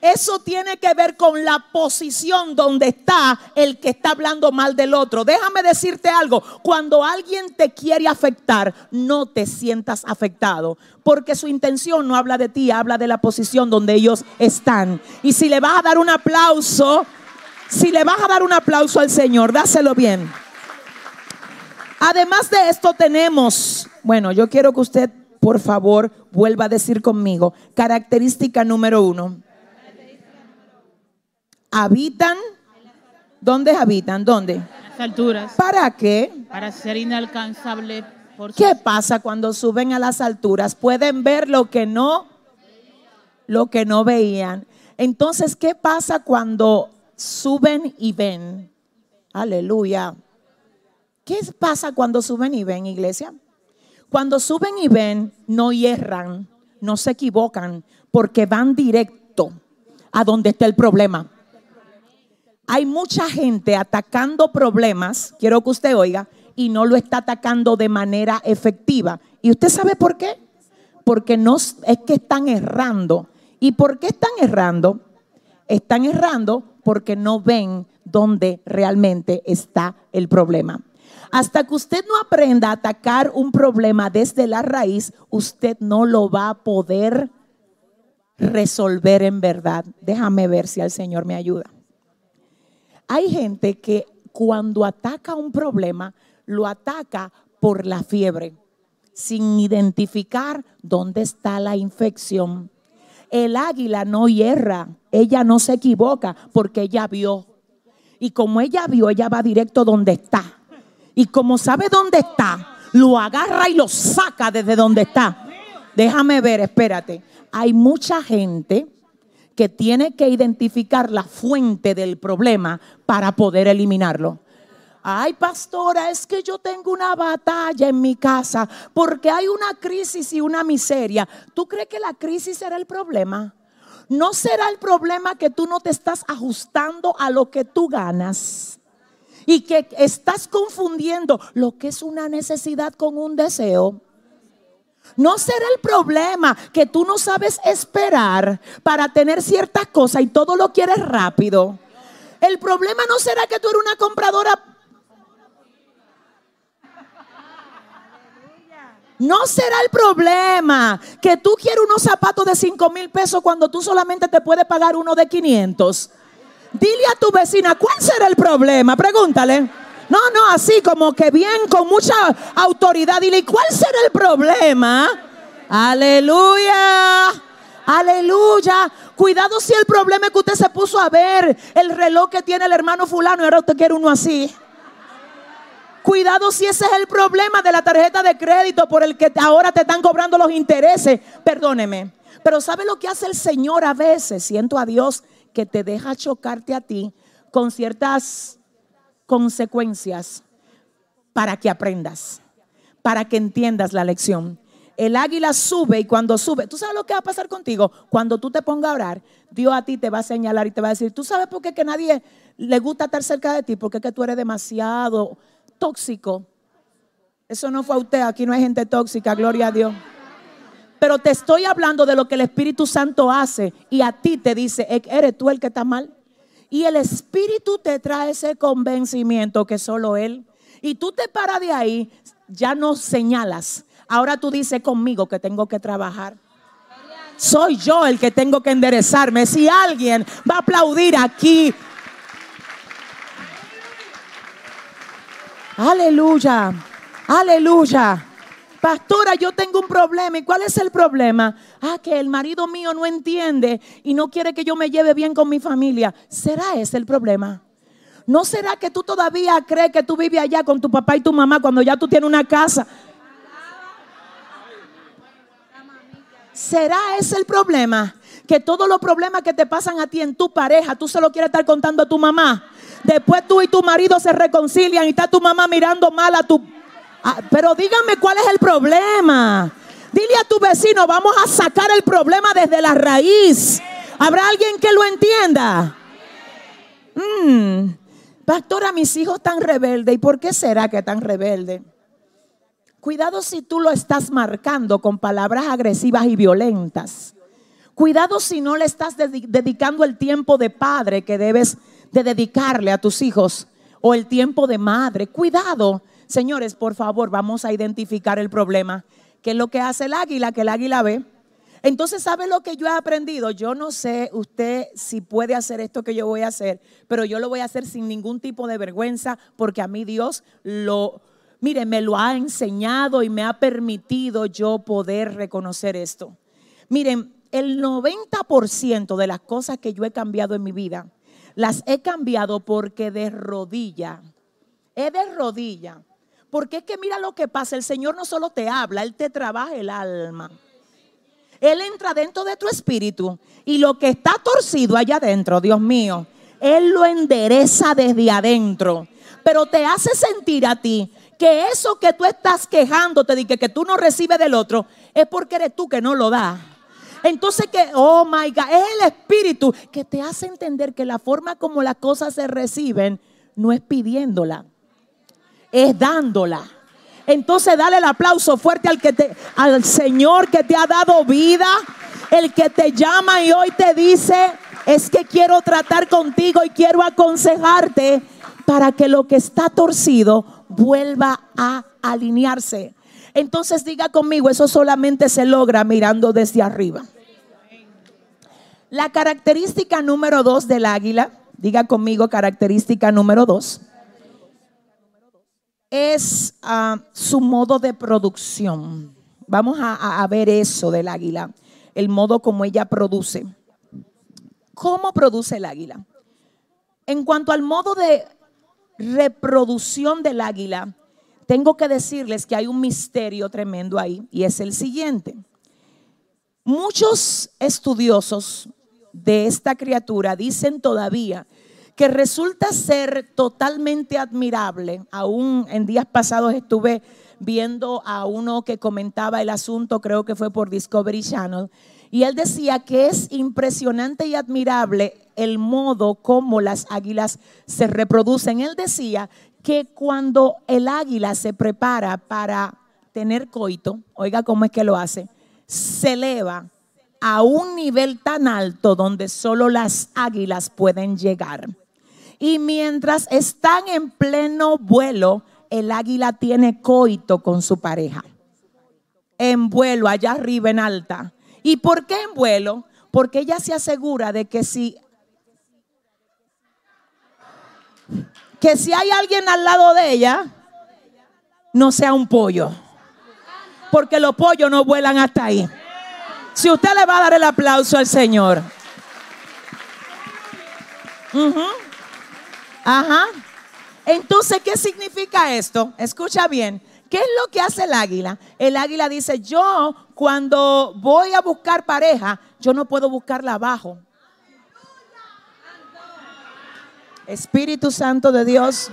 eso tiene que ver con la posición donde está el que está hablando mal del otro. Déjame decirte algo, cuando alguien te quiere afectar, no te sientas afectado, porque su intención no habla de ti, habla de la posición donde ellos están. Y si le vas a dar un aplauso, si le vas a dar un aplauso al Señor, dáselo bien. Además de esto tenemos, bueno, yo quiero que usted, por favor, vuelva a decir conmigo, característica número uno habitan. ¿Dónde habitan? ¿Dónde? Las alturas. ¿Para qué? Para ser inalcanzable por ¿Qué pasa cuando suben a las alturas? Pueden ver lo que no lo que no veían. Entonces, ¿qué pasa cuando suben y ven? Aleluya. ¿Qué pasa cuando suben y ven, iglesia? Cuando suben y ven, no hierran, no se equivocan, porque van directo a donde está el problema hay mucha gente atacando problemas, quiero que usted oiga, y no lo está atacando de manera efectiva. ¿Y usted sabe por qué? Porque no es que están errando. ¿Y por qué están errando? Están errando porque no ven dónde realmente está el problema. Hasta que usted no aprenda a atacar un problema desde la raíz, usted no lo va a poder resolver en verdad. Déjame ver si el Señor me ayuda. Hay gente que cuando ataca un problema, lo ataca por la fiebre, sin identificar dónde está la infección. El águila no hierra, ella no se equivoca porque ella vio. Y como ella vio, ella va directo donde está. Y como sabe dónde está, lo agarra y lo saca desde donde está. Déjame ver, espérate. Hay mucha gente que tiene que identificar la fuente del problema para poder eliminarlo. Ay, pastora, es que yo tengo una batalla en mi casa porque hay una crisis y una miseria. ¿Tú crees que la crisis será el problema? ¿No será el problema que tú no te estás ajustando a lo que tú ganas? Y que estás confundiendo lo que es una necesidad con un deseo. No será el problema que tú no sabes esperar para tener ciertas cosas y todo lo quieres rápido. El problema no será que tú eres una compradora. No será el problema que tú quieres unos zapatos de 5 mil pesos cuando tú solamente te puedes pagar uno de 500. Dile a tu vecina, ¿cuál será el problema? Pregúntale. No, no, así como que bien, con mucha autoridad. Dile, ¿cuál será el problema? Aleluya. Aleluya. Cuidado si el problema es que usted se puso a ver el reloj que tiene el hermano fulano y ahora usted quiere uno así. Cuidado si ese es el problema de la tarjeta de crédito por el que ahora te están cobrando los intereses. Perdóneme. Pero ¿sabe lo que hace el Señor a veces? Siento a Dios que te deja chocarte a ti con ciertas consecuencias para que aprendas, para que entiendas la lección. El águila sube y cuando sube, ¿tú sabes lo que va a pasar contigo? Cuando tú te pongas a orar, Dios a ti te va a señalar y te va a decir, ¿tú sabes por qué que nadie le gusta estar cerca de ti? Porque es que tú eres demasiado tóxico. Eso no fue a usted, aquí no hay gente tóxica, gloria a Dios. Pero te estoy hablando de lo que el Espíritu Santo hace y a ti te dice, ¿eres tú el que está mal? Y el Espíritu te trae ese convencimiento que solo Él. Y tú te paras de ahí, ya no señalas. Ahora tú dices conmigo que tengo que trabajar. Soy yo el que tengo que enderezarme. Si alguien va a aplaudir aquí. Aleluya. Aleluya. Pastora, yo tengo un problema. ¿Y cuál es el problema? Ah, que el marido mío no entiende y no quiere que yo me lleve bien con mi familia. ¿Será ese el problema? ¿No será que tú todavía crees que tú vives allá con tu papá y tu mamá cuando ya tú tienes una casa? ¿Será ese el problema? Que todos los problemas que te pasan a ti en tu pareja, tú se lo quieres estar contando a tu mamá. Después tú y tu marido se reconcilian y está tu mamá mirando mal a tu... Pero dígame cuál es el problema. Dile a tu vecino, vamos a sacar el problema desde la raíz. ¿Habrá alguien que lo entienda? Mm, pastora, mis hijos están rebeldes. ¿Y por qué será que están rebeldes? Cuidado si tú lo estás marcando con palabras agresivas y violentas. Cuidado si no le estás dedicando el tiempo de padre que debes de dedicarle a tus hijos o el tiempo de madre. Cuidado. Señores, por favor, vamos a identificar el problema. ¿Qué es lo que hace el águila? Que el águila ve. Entonces, ¿sabe lo que yo he aprendido? Yo no sé usted si puede hacer esto que yo voy a hacer, pero yo lo voy a hacer sin ningún tipo de vergüenza porque a mí Dios lo, mire, me lo ha enseñado y me ha permitido yo poder reconocer esto. Miren, el 90% de las cosas que yo he cambiado en mi vida, las he cambiado porque de rodilla, es de rodilla. Porque es que mira lo que pasa, el Señor no solo te habla, Él te trabaja el alma. Él entra dentro de tu espíritu y lo que está torcido allá adentro, Dios mío, Él lo endereza desde adentro. Pero te hace sentir a ti que eso que tú estás quejándote de que, que tú no recibes del otro es porque eres tú que no lo das. Entonces que, oh my God, es el Espíritu que te hace entender que la forma como las cosas se reciben no es pidiéndola, es dándola. Entonces dale el aplauso fuerte al que te, al Señor que te ha dado vida, el que te llama y hoy te dice, es que quiero tratar contigo y quiero aconsejarte para que lo que está torcido vuelva a alinearse. Entonces diga conmigo, eso solamente se logra mirando desde arriba. La característica número dos del águila, diga conmigo característica número dos, es ah, su modo de producción. Vamos a, a ver eso del águila, el modo como ella produce. ¿Cómo produce el águila? En cuanto al modo de reproducción del águila, tengo que decirles que hay un misterio tremendo ahí y es el siguiente. Muchos estudiosos de esta criatura dicen todavía que resulta ser totalmente admirable. Aún en días pasados estuve viendo a uno que comentaba el asunto, creo que fue por Discovery Channel, y él decía que es impresionante y admirable el modo como las águilas se reproducen. Él decía que cuando el águila se prepara para tener coito, oiga cómo es que lo hace, se eleva a un nivel tan alto donde solo las águilas pueden llegar. Y mientras están en pleno vuelo, el águila tiene coito con su pareja. En vuelo, allá arriba en alta. ¿Y por qué en vuelo? Porque ella se asegura de que si que si hay alguien al lado de ella, no sea un pollo. Porque los pollos no vuelan hasta ahí. Si usted le va a dar el aplauso al Señor. Ajá. Entonces, ¿qué significa esto? Escucha bien. ¿Qué es lo que hace el águila? El águila dice, yo cuando voy a buscar pareja, yo no puedo buscarla abajo. Espíritu Santo de Dios.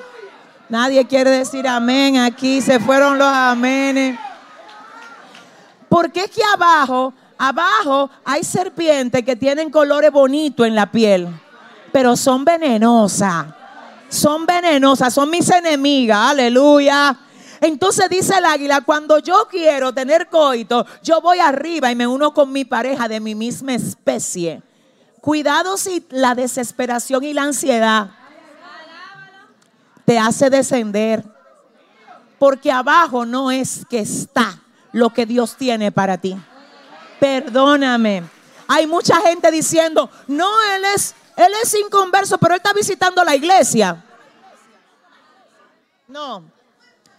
Nadie quiere decir amén aquí. Se fueron los amenes. Porque es que abajo, abajo hay serpientes que tienen colores bonitos en la piel, pero son venenosas. Son venenosas, son mis enemigas. Aleluya. Entonces dice el águila, cuando yo quiero tener coito, yo voy arriba y me uno con mi pareja de mi misma especie. Cuidado si la desesperación y la ansiedad te hace descender. Porque abajo no es que está lo que Dios tiene para ti. Perdóname. Hay mucha gente diciendo, no, él es, él es inconverso, pero él está visitando la iglesia. No,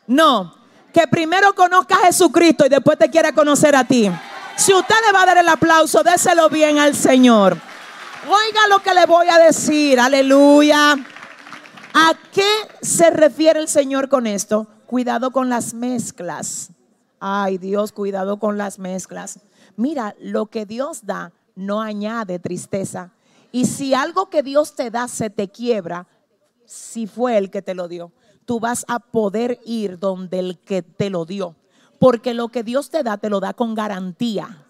no. Que primero conozca a Jesucristo y después te quiera conocer a ti. Si usted le va a dar el aplauso, déselo bien al Señor. Oiga lo que le voy a decir. Aleluya. ¿A qué se refiere el Señor con esto? Cuidado con las mezclas. Ay Dios, cuidado con las mezclas. Mira, lo que Dios da no añade tristeza. Y si algo que Dios te da se te quiebra, si fue el que te lo dio, tú vas a poder ir donde el que te lo dio. Porque lo que Dios te da, te lo da con garantía.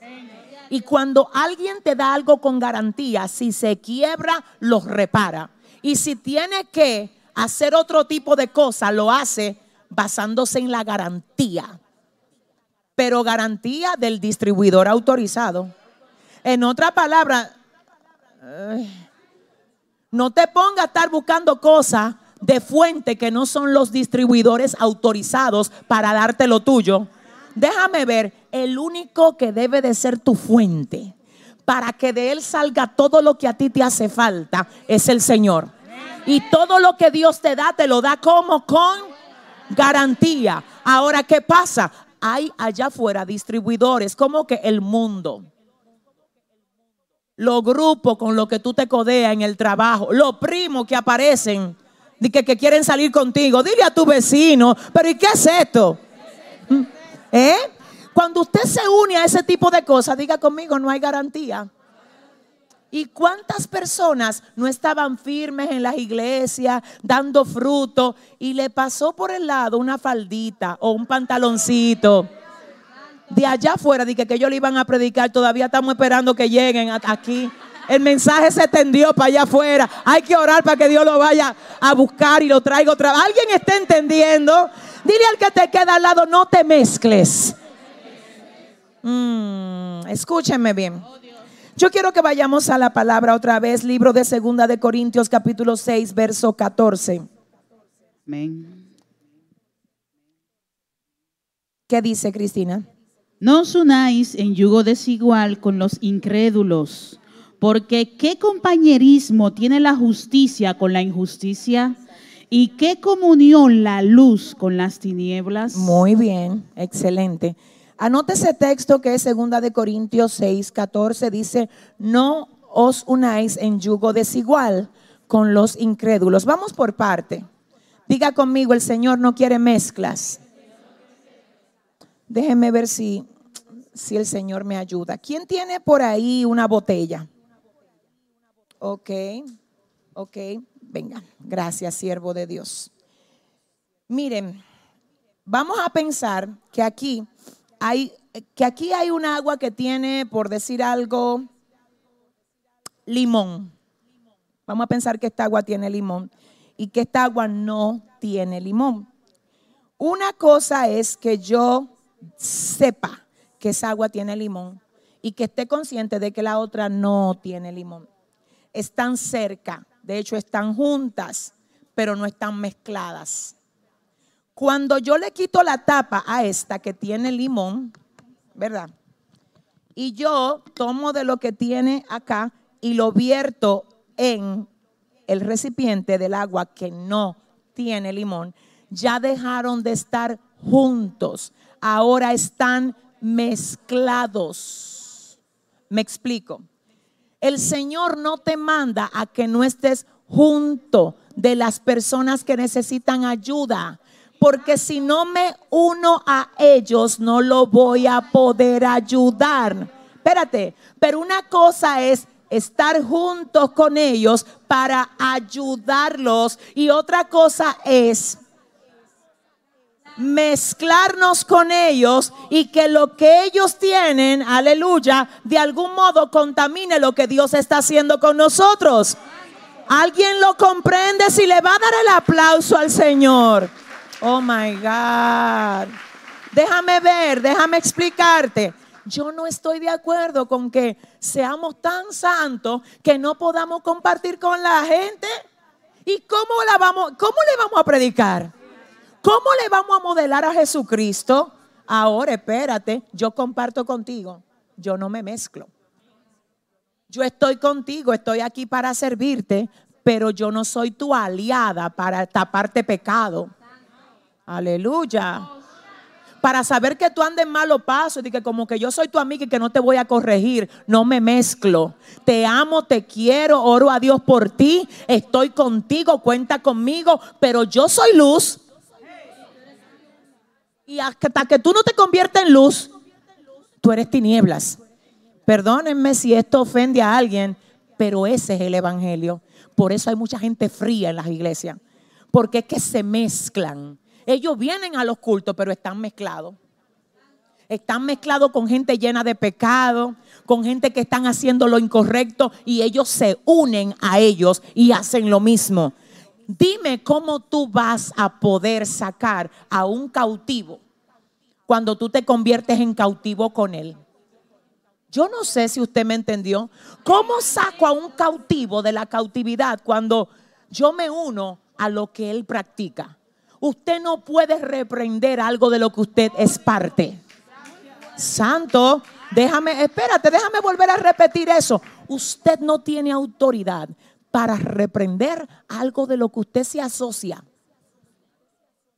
Y cuando alguien te da algo con garantía, si se quiebra, lo repara. Y si tiene que hacer otro tipo de cosa, lo hace basándose en la garantía. Pero garantía del distribuidor autorizado. En otra palabra, no te pongas a estar buscando cosas de fuente que no son los distribuidores autorizados para darte lo tuyo. Déjame ver, el único que debe de ser tu fuente para que de él salga todo lo que a ti te hace falta es el Señor. Y todo lo que Dios te da, te lo da como con garantía. Ahora, ¿qué pasa? Hay allá afuera distribuidores como que el mundo los grupos con los que tú te codeas en el trabajo, los primos que aparecen, que, que, quieren salir contigo. Dile a tu vecino, pero ¿y qué es esto? ¿Eh? Cuando usted se une a ese tipo de cosas, diga conmigo, no hay garantía. ¿Y cuántas personas no estaban firmes en las iglesias, dando fruto, y le pasó por el lado una faldita o un pantaloncito? de allá afuera, de que, ellos le iban a predicar, todavía estamos esperando que lleguen aquí. El mensaje se tendió para allá afuera. Hay que orar para que Dios lo vaya a buscar y lo traiga otra vez. ¿Alguien está entendiendo? Dile al que te queda al lado, no te mezcles. Mm, escúchenme bien. Yo quiero que vayamos a la palabra otra vez, libro de Segunda de Corintios capítulo 6, verso 14. Amén. ¿Qué dice Cristina? No os unáis en yugo desigual con los incrédulos, porque ¿qué compañerismo tiene la justicia con la injusticia? ¿Y qué comunión la luz con las tinieblas? Muy bien, excelente. Anote ese texto que es segunda de Corintios 6, 14, dice, no os unáis en yugo desigual con los incrédulos. Vamos por parte. Diga conmigo, el Señor no quiere mezclas. Déjeme ver si, si el Señor me ayuda. ¿Quién tiene por ahí una botella? Ok, ok, venga. Gracias, siervo de Dios. Miren, vamos a pensar que aquí hay, que aquí hay un agua que tiene, por decir algo, limón. Vamos a pensar que esta agua tiene limón y que esta agua no tiene limón. Una cosa es que yo sepa que esa agua tiene limón y que esté consciente de que la otra no tiene limón. Están cerca, de hecho están juntas, pero no están mezcladas. Cuando yo le quito la tapa a esta que tiene limón, ¿verdad? Y yo tomo de lo que tiene acá y lo vierto en el recipiente del agua que no tiene limón, ya dejaron de estar juntos ahora están mezclados. Me explico. El Señor no te manda a que no estés junto de las personas que necesitan ayuda. Porque si no me uno a ellos, no lo voy a poder ayudar. Espérate, pero una cosa es estar juntos con ellos para ayudarlos y otra cosa es mezclarnos con ellos y que lo que ellos tienen, aleluya, de algún modo contamine lo que Dios está haciendo con nosotros. ¿Alguien lo comprende? Si le va a dar el aplauso al Señor. Oh my God. Déjame ver, déjame explicarte. Yo no estoy de acuerdo con que seamos tan santos que no podamos compartir con la gente. ¿Y cómo la vamos, cómo le vamos a predicar? ¿Cómo le vamos a modelar a Jesucristo? Ahora, espérate, yo comparto contigo, yo no me mezclo. Yo estoy contigo, estoy aquí para servirte, pero yo no soy tu aliada para taparte pecado. Aleluya. para saber que tú andes en malo paso y que como que yo soy tu amiga y que no te voy a corregir, no me mezclo. Te amo, te quiero, oro a Dios por ti, estoy contigo, cuenta conmigo, pero yo soy luz. Y hasta que tú no te conviertas en luz, tú eres tinieblas. Perdónenme si esto ofende a alguien, pero ese es el Evangelio. Por eso hay mucha gente fría en las iglesias, porque es que se mezclan. Ellos vienen a los cultos, pero están mezclados. Están mezclados con gente llena de pecado, con gente que están haciendo lo incorrecto y ellos se unen a ellos y hacen lo mismo. Dime cómo tú vas a poder sacar a un cautivo cuando tú te conviertes en cautivo con él. Yo no sé si usted me entendió. ¿Cómo saco a un cautivo de la cautividad cuando yo me uno a lo que él practica? Usted no puede reprender algo de lo que usted es parte. Santo, déjame, espérate, déjame volver a repetir eso. Usted no tiene autoridad para reprender algo de lo que usted se asocia.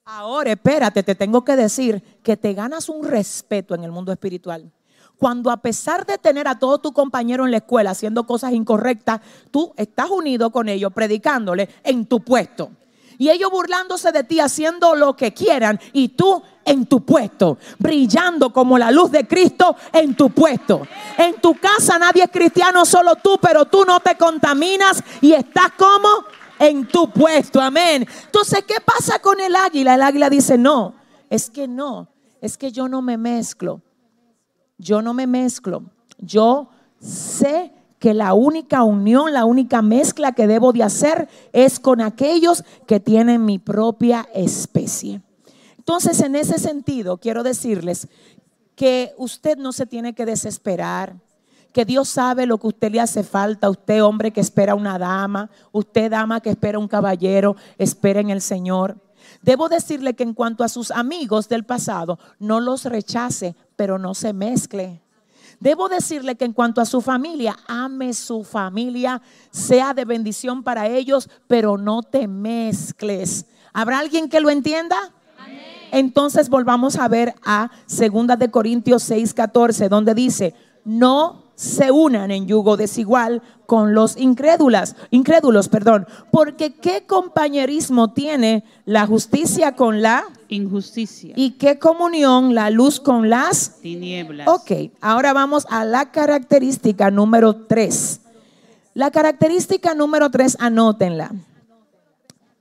Ahora, espérate, te tengo que decir que te ganas un respeto en el mundo espiritual. Cuando a pesar de tener a todo tu compañero en la escuela haciendo cosas incorrectas, tú estás unido con ellos predicándole en tu puesto. Y ellos burlándose de ti, haciendo lo que quieran, y tú en tu puesto, brillando como la luz de Cristo en tu puesto. En tu casa nadie es cristiano, solo tú, pero tú no te contaminas y estás como en tu puesto. Amén. Entonces, ¿qué pasa con el águila? El águila dice, no, es que no, es que yo no me mezclo. Yo no me mezclo. Yo sé que la única unión, la única mezcla que debo de hacer es con aquellos que tienen mi propia especie. Entonces, en ese sentido, quiero decirles que usted no se tiene que desesperar, que Dios sabe lo que usted le hace falta, usted hombre que espera una dama, usted dama que espera un caballero, espera en el Señor. Debo decirle que en cuanto a sus amigos del pasado, no los rechace, pero no se mezcle. Debo decirle que en cuanto a su familia, ame su familia, sea de bendición para ellos, pero no te mezcles. ¿Habrá alguien que lo entienda? Entonces volvamos a ver a 2 de Corintios 6:14, donde dice, "No se unan en yugo desigual con los incrédulas, incrédulos, perdón, porque qué compañerismo tiene la justicia con la injusticia y qué comunión la luz con las tinieblas. Ok, ahora vamos a la característica número 3. La característica número 3, anótenla,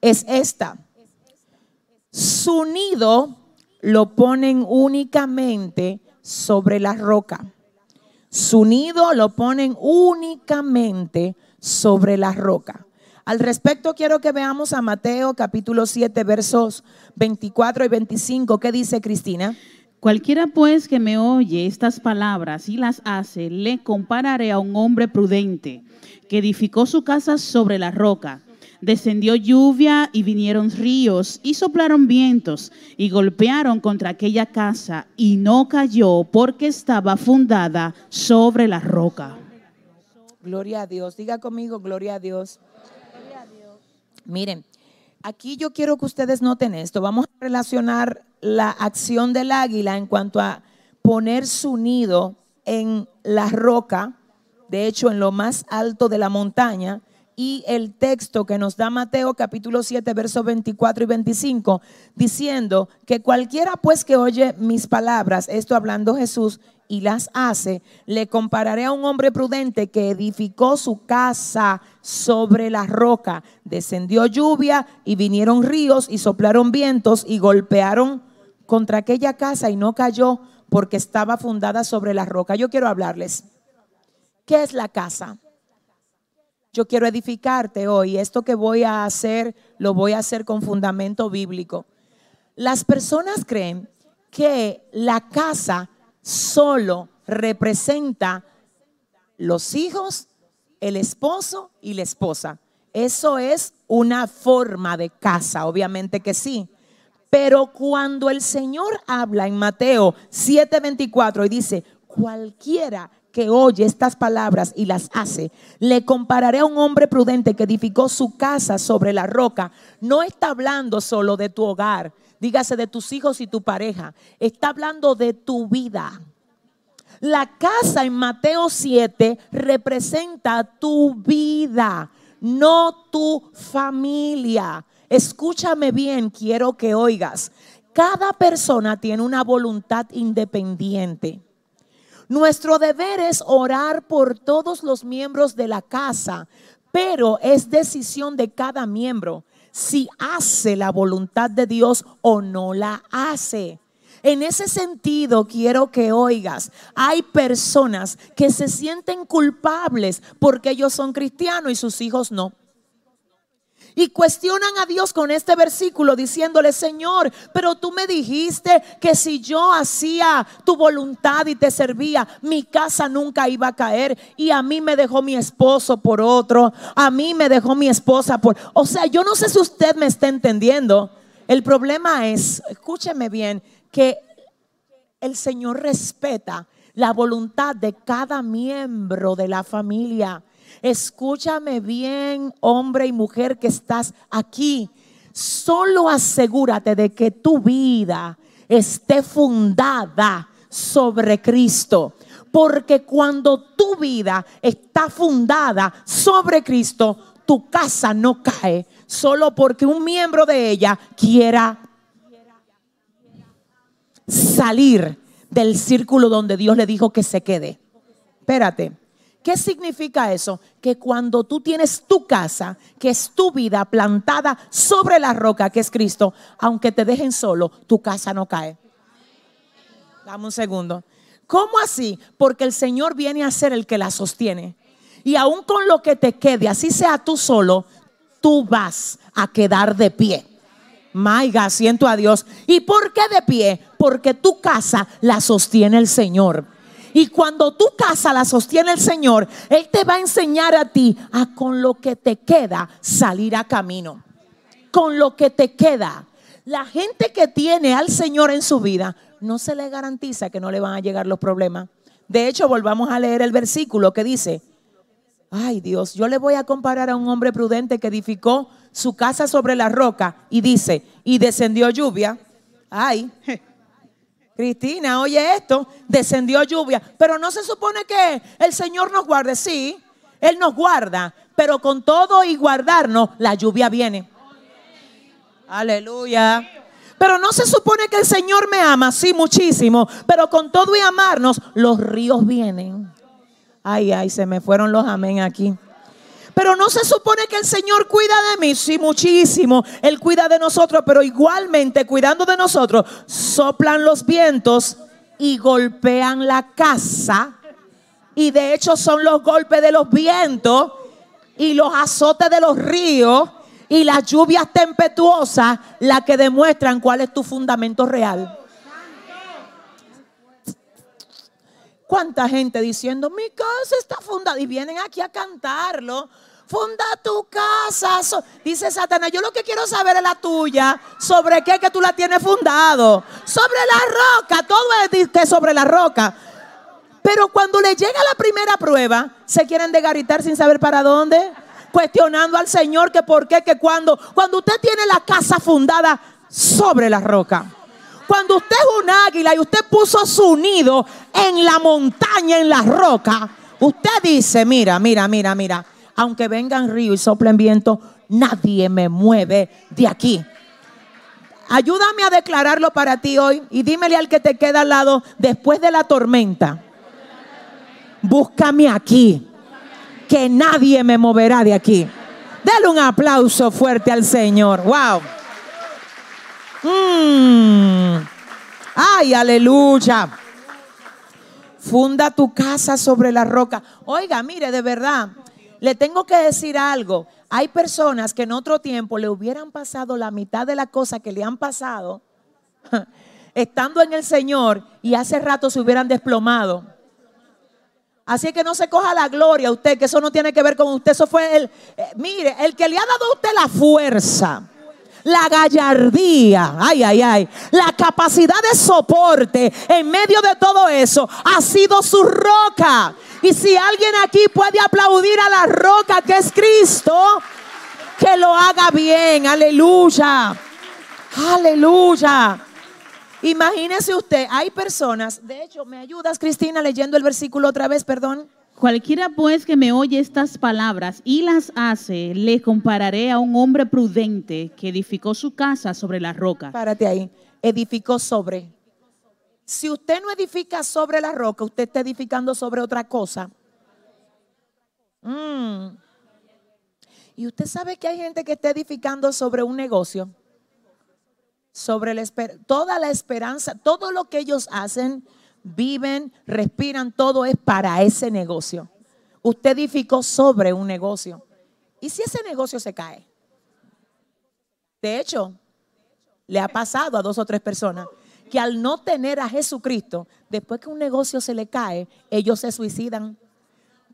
es esta. Su nido lo ponen únicamente sobre la roca. Su nido lo ponen únicamente sobre la roca. Al respecto quiero que veamos a Mateo capítulo 7 versos 24 y 25. ¿Qué dice Cristina? Cualquiera pues que me oye estas palabras y las hace, le compararé a un hombre prudente que edificó su casa sobre la roca descendió lluvia y vinieron ríos y soplaron vientos y golpearon contra aquella casa y no cayó porque estaba fundada sobre la roca. Gloria a Dios. Diga conmigo, gloria a Dios. Miren, aquí yo quiero que ustedes noten esto. Vamos a relacionar la acción del águila en cuanto a poner su nido en la roca, de hecho en lo más alto de la montaña, y el texto que nos da Mateo capítulo 7 versos 24 y 25, diciendo que cualquiera pues que oye mis palabras, esto hablando Jesús, y las hace, le compararé a un hombre prudente que edificó su casa sobre la roca. Descendió lluvia y vinieron ríos y soplaron vientos y golpearon contra aquella casa y no cayó porque estaba fundada sobre la roca. Yo quiero hablarles. ¿Qué es la casa? Yo quiero edificarte hoy. Esto que voy a hacer, lo voy a hacer con fundamento bíblico. Las personas creen que la casa solo representa los hijos, el esposo y la esposa. Eso es una forma de casa, obviamente que sí. Pero cuando el Señor habla en Mateo 7:24 y dice, cualquiera que oye estas palabras y las hace, le compararé a un hombre prudente que edificó su casa sobre la roca. No está hablando solo de tu hogar, dígase de tus hijos y tu pareja. Está hablando de tu vida. La casa en Mateo 7 representa tu vida, no tu familia. Escúchame bien, quiero que oigas. Cada persona tiene una voluntad independiente. Nuestro deber es orar por todos los miembros de la casa, pero es decisión de cada miembro si hace la voluntad de Dios o no la hace. En ese sentido, quiero que oigas, hay personas que se sienten culpables porque ellos son cristianos y sus hijos no. Y cuestionan a Dios con este versículo diciéndole, Señor, pero tú me dijiste que si yo hacía tu voluntad y te servía, mi casa nunca iba a caer. Y a mí me dejó mi esposo por otro, a mí me dejó mi esposa por... O sea, yo no sé si usted me está entendiendo. El problema es, escúcheme bien, que el Señor respeta la voluntad de cada miembro de la familia. Escúchame bien, hombre y mujer que estás aquí. Solo asegúrate de que tu vida esté fundada sobre Cristo. Porque cuando tu vida está fundada sobre Cristo, tu casa no cae solo porque un miembro de ella quiera salir del círculo donde Dios le dijo que se quede. Espérate. ¿Qué significa eso? Que cuando tú tienes tu casa, que es tu vida plantada sobre la roca que es Cristo, aunque te dejen solo, tu casa no cae. Dame un segundo. ¿Cómo así? Porque el Señor viene a ser el que la sostiene. Y aún con lo que te quede, así sea tú solo, tú vas a quedar de pie. Maiga, siento a Dios. ¿Y por qué de pie? Porque tu casa la sostiene el Señor. Y cuando tu casa la sostiene el Señor, Él te va a enseñar a ti a con lo que te queda salir a camino. Con lo que te queda. La gente que tiene al Señor en su vida, no se le garantiza que no le van a llegar los problemas. De hecho, volvamos a leer el versículo que dice, ay Dios, yo le voy a comparar a un hombre prudente que edificó su casa sobre la roca y dice, y descendió lluvia. Ay, Cristina, oye esto, descendió lluvia, pero no se supone que el Señor nos guarde, sí, Él nos guarda, pero con todo y guardarnos, la lluvia viene. Aleluya. Pero no se supone que el Señor me ama, sí, muchísimo, pero con todo y amarnos, los ríos vienen. Ay, ay, se me fueron los amén aquí. Pero no se supone que el Señor cuida de mí, sí, muchísimo. Él cuida de nosotros, pero igualmente cuidando de nosotros, soplan los vientos y golpean la casa. Y de hecho son los golpes de los vientos y los azotes de los ríos y las lluvias tempestuosas las que demuestran cuál es tu fundamento real. ¿Cuánta gente diciendo, mi casa está fundada? Y vienen aquí a cantarlo funda tu casa. dice Satanás, yo lo que quiero saber es la tuya. ¿Sobre qué que tú la tienes fundado? Sobre la roca. Todo es que sobre la roca. Pero cuando le llega la primera prueba, se quieren degaritar sin saber para dónde. Cuestionando al Señor que por qué, que cuando. Cuando usted tiene la casa fundada sobre la roca. Cuando usted es un águila y usted puso su nido en la montaña, en la roca, usted dice, mira, mira, mira, mira aunque vengan río y soplen viento, nadie me mueve de aquí. Ayúdame a declararlo para ti hoy y dímele al que te queda al lado, después de la tormenta, búscame aquí, que nadie me moverá de aquí. Dale un aplauso fuerte al Señor. Wow. Mm. Ay, aleluya. Funda tu casa sobre la roca. Oiga, mire, de verdad, le tengo que decir algo. Hay personas que en otro tiempo le hubieran pasado la mitad de la cosa que le han pasado estando en el Señor y hace rato se hubieran desplomado. Así que no se coja la gloria a usted, que eso no tiene que ver con usted. Eso fue el, eh, mire, el que le ha dado a usted la fuerza, la gallardía, ay, ay, ay, la capacidad de soporte en medio de todo eso ha sido su roca. Y si alguien aquí puede aplaudir a la roca que es Cristo, que lo haga bien, aleluya. Aleluya. Imagínese usted, hay personas, de hecho, ¿me ayudas Cristina leyendo el versículo otra vez, perdón? Cualquiera pues que me oye estas palabras y las hace, le compararé a un hombre prudente que edificó su casa sobre la roca. Párate ahí. Edificó sobre. Si usted no edifica sobre la roca, usted está edificando sobre otra cosa. Mm. Y usted sabe que hay gente que está edificando sobre un negocio sobre toda la esperanza, todo lo que ellos hacen, viven, respiran, todo es para ese negocio. Usted edificó sobre un negocio. ¿Y si ese negocio se cae? De hecho, le ha pasado a dos o tres personas que al no tener a Jesucristo, después que un negocio se le cae, ellos se suicidan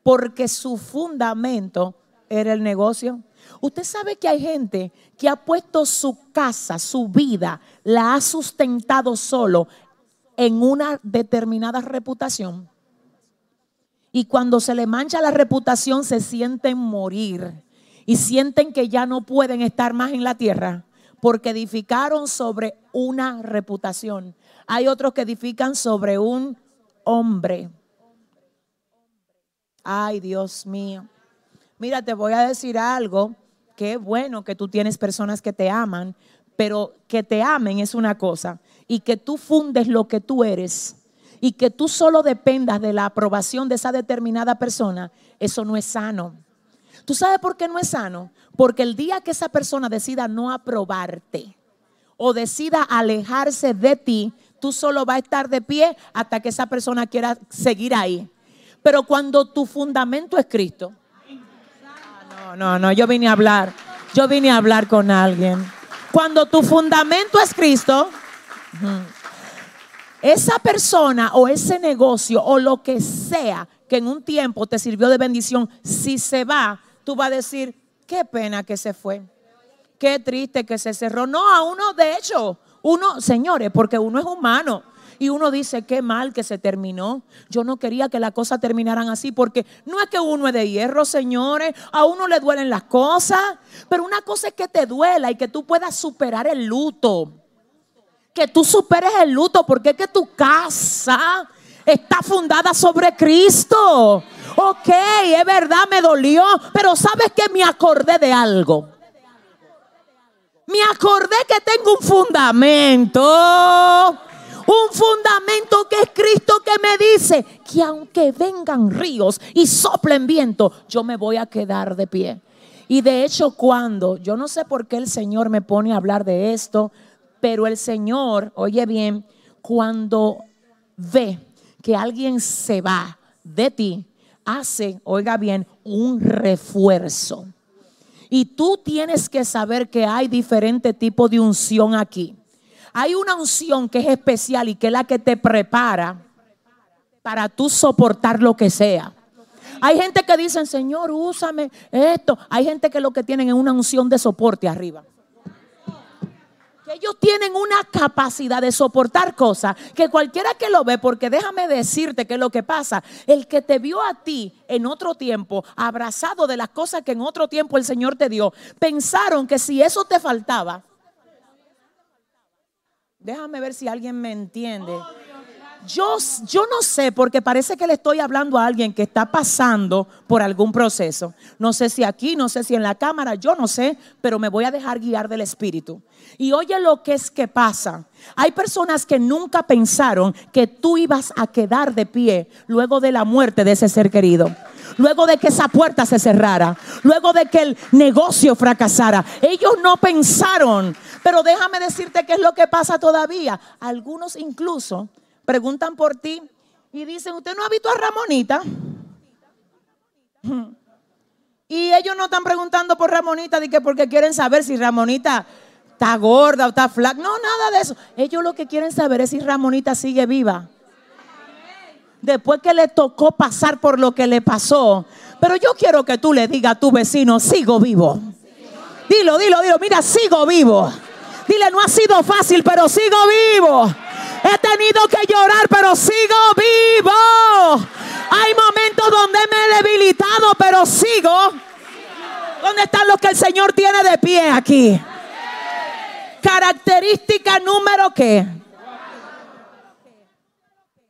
porque su fundamento era el negocio. Usted sabe que hay gente que ha puesto su casa, su vida, la ha sustentado solo en una determinada reputación. Y cuando se le mancha la reputación se sienten morir y sienten que ya no pueden estar más en la tierra porque edificaron sobre una reputación. Hay otros que edifican sobre un hombre. Ay, Dios mío. Mira, te voy a decir algo qué bueno que tú tienes personas que te aman, pero que te amen es una cosa y que tú fundes lo que tú eres y que tú solo dependas de la aprobación de esa determinada persona, eso no es sano. ¿Tú sabes por qué no es sano? Porque el día que esa persona decida no aprobarte o decida alejarse de ti, tú solo vas a estar de pie hasta que esa persona quiera seguir ahí. Pero cuando tu fundamento es Cristo, no, no, yo vine a hablar. Yo vine a hablar con alguien. Cuando tu fundamento es Cristo, esa persona o ese negocio o lo que sea que en un tiempo te sirvió de bendición, si se va, tú vas a decir, qué pena que se fue. Qué triste que se cerró. No, a uno, de hecho, uno, señores, porque uno es humano. Y uno dice, qué mal que se terminó. Yo no quería que las cosas terminaran así, porque no es que uno es de hierro, señores. A uno le duelen las cosas. Pero una cosa es que te duela y que tú puedas superar el luto. Que tú superes el luto, porque es que tu casa está fundada sobre Cristo. Ok, es verdad, me dolió, pero sabes que me acordé de algo. Me acordé que tengo un fundamento un fundamento que es Cristo que me dice que aunque vengan ríos y soplen viento, yo me voy a quedar de pie. Y de hecho cuando, yo no sé por qué el Señor me pone a hablar de esto, pero el Señor, oye bien, cuando ve que alguien se va de ti, hace, oiga bien, un refuerzo. Y tú tienes que saber que hay diferente tipo de unción aquí. Hay una unción que es especial y que es la que te prepara para tú soportar lo que sea. Hay gente que dicen, Señor, úsame esto. Hay gente que lo que tienen es una unción de soporte arriba. Ellos tienen una capacidad de soportar cosas que cualquiera que lo ve, porque déjame decirte que lo que pasa, el que te vio a ti en otro tiempo, abrazado de las cosas que en otro tiempo el Señor te dio, pensaron que si eso te faltaba, Déjame ver si alguien me entiende. Yo, no sé, porque parece que le estoy hablando a alguien que está pasando por algún proceso. No sé si aquí, no sé si en la cámara, yo no sé, pero me voy a dejar guiar del Espíritu. Y oye lo que es que pasa. Hay personas que nunca pensaron que tú ibas a quedar de pie luego de la muerte de ese ser querido luego de que esa puerta se cerrara, luego de que el negocio fracasara. Ellos no pensaron, pero déjame decirte qué es lo que pasa todavía. Algunos incluso preguntan por ti y dicen, ¿usted no ha visto a Ramonita? Y ellos no están preguntando por Ramonita de que porque quieren saber si Ramonita está gorda o está flaca. No, nada de eso. Ellos lo que quieren saber es si Ramonita sigue viva después que le tocó pasar por lo que le pasó. Pero yo quiero que tú le digas a tu vecino, sigo vivo. Dilo, dilo, dilo, mira, sigo vivo. Dile, no ha sido fácil, pero sigo vivo. He tenido que llorar, pero sigo vivo. Hay momentos donde me he debilitado, pero sigo. ¿Dónde están los que el Señor tiene de pie aquí? Característica número qué?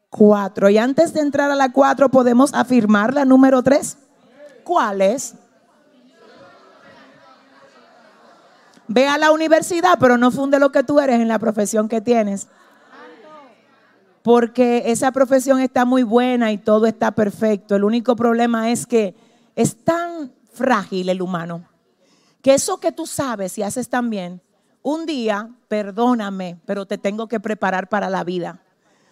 Cuatro. Y antes de entrar a la cuatro, podemos afirmar la número tres. ¿Cuál es? Ve a la universidad, pero no funde lo que tú eres en la profesión que tienes. Porque esa profesión está muy buena y todo está perfecto. El único problema es que es tan frágil el humano que eso que tú sabes y haces tan bien, un día, perdóname, pero te tengo que preparar para la vida.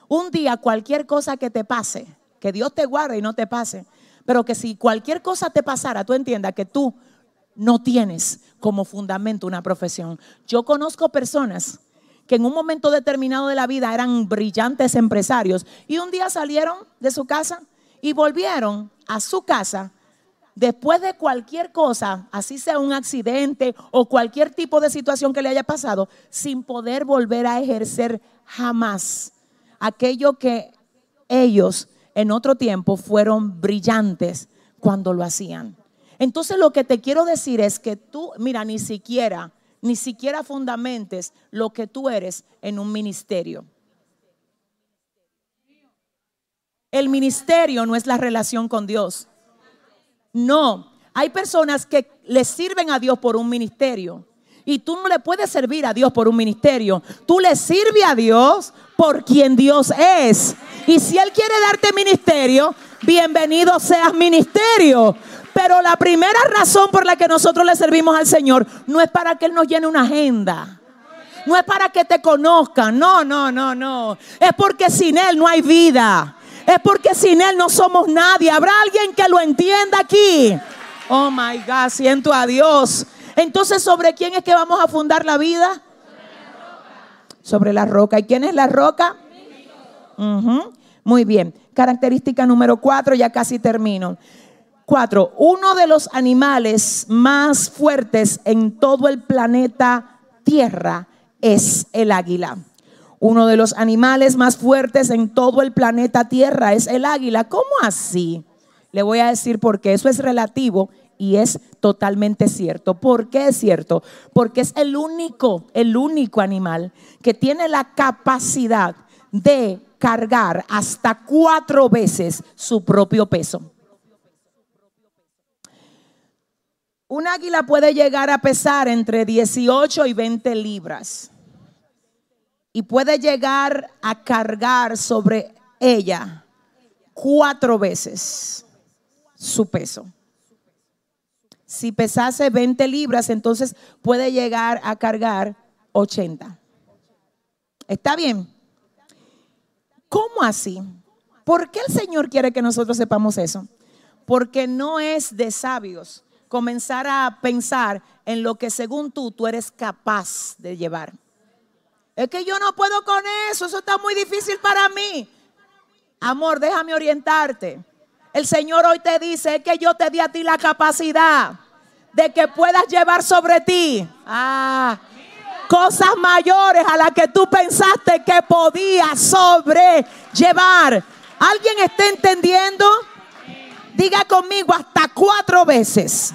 Un día, cualquier cosa que te pase, que Dios te guarde y no te pase, pero que si cualquier cosa te pasara, tú entiendas que tú no tienes como fundamento una profesión. Yo conozco personas que en un momento determinado de la vida eran brillantes empresarios y un día salieron de su casa y volvieron a su casa después de cualquier cosa, así sea un accidente o cualquier tipo de situación que le haya pasado, sin poder volver a ejercer jamás aquello que ellos en otro tiempo fueron brillantes cuando lo hacían. Entonces lo que te quiero decir es que tú, mira, ni siquiera, ni siquiera fundamentes lo que tú eres en un ministerio. El ministerio no es la relación con Dios. No, hay personas que le sirven a Dios por un ministerio. Y tú no le puedes servir a Dios por un ministerio. Tú le sirves a Dios por quien Dios es. Y si Él quiere darte ministerio, bienvenido seas ministerio. Pero la primera razón por la que nosotros le servimos al Señor no es para que Él nos llene una agenda. No es para que te conozcan. No, no, no, no. Es porque sin Él no hay vida es porque sin Él no somos nadie. ¿Habrá alguien que lo entienda aquí? Oh my God, siento a Dios. Entonces, ¿sobre quién es que vamos a fundar la vida? Sobre la roca. ¿Y quién es la roca? Muy bien. Característica número cuatro, ya casi termino. Uno de los animales más fuertes en todo el planeta Tierra es el águila. Uno de los animales más fuertes en todo el planeta Tierra es el águila. ¿Cómo así? Le voy a decir por qué. Eso es relativo y es totalmente cierto. ¿Por qué es cierto? Porque es el único, el único animal que tiene la capacidad de cargar hasta cuatro veces su propio peso. Un águila puede llegar a pesar entre 18 y 20 libras y puede llegar a cargar sobre ella cuatro veces su peso. Si pesase 20 libras, entonces puede llegar a cargar 80. ¿Está bien? ¿Cómo así? ¿Por qué el Señor quiere que nosotros sepamos eso? Porque no es de sabios comenzar a pensar en lo que según tú tú eres capaz de llevar. Es que yo no puedo con eso, eso está muy difícil para mí. Amor, déjame orientarte. El Señor hoy te dice que yo te di a ti la capacidad de que puedas llevar sobre ti ah, cosas mayores a las que tú pensaste que podías sobrellevar. ¿Alguien está entendiendo? Diga conmigo hasta cuatro veces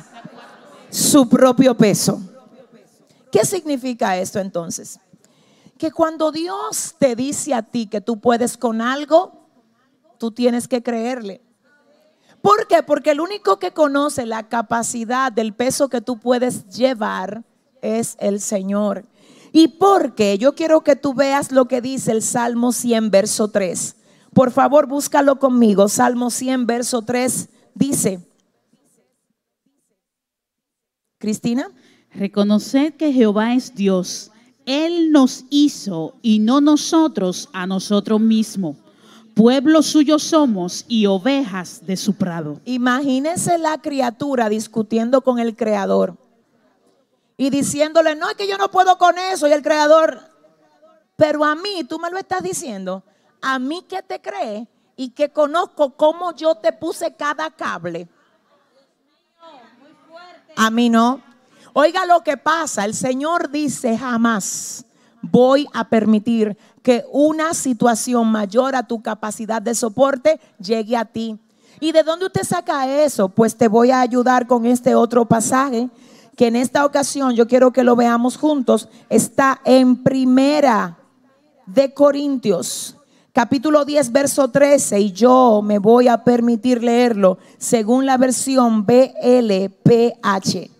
su propio peso. ¿Qué significa esto entonces? que cuando Dios te dice a ti que tú puedes con algo, tú tienes que creerle. ¿Por qué? Porque el único que conoce la capacidad del peso que tú puedes llevar es el Señor. Y porque yo quiero que tú veas lo que dice el Salmo 100, verso 3. Por favor, búscalo conmigo. Salmo 100, verso 3 dice, Cristina. Reconocer que Jehová es Dios él nos hizo y no nosotros a nosotros mismos. Pueblo suyo somos y ovejas de su prado. Imagínese la criatura discutiendo con el creador y diciéndole, no es que yo no puedo con eso. Y el creador, pero a mí, tú me lo estás diciendo, a mí que te cree y que conozco cómo yo te puse cada cable. A mí no. Oiga lo que pasa, el Señor dice jamás voy a permitir que una situación mayor a tu capacidad de soporte llegue a ti. ¿Y de dónde usted saca eso? Pues te voy a ayudar con este otro pasaje que en esta ocasión yo quiero que lo veamos juntos, está en primera de Corintios, capítulo 10, verso 13, y yo me voy a permitir leerlo según la versión BLPH.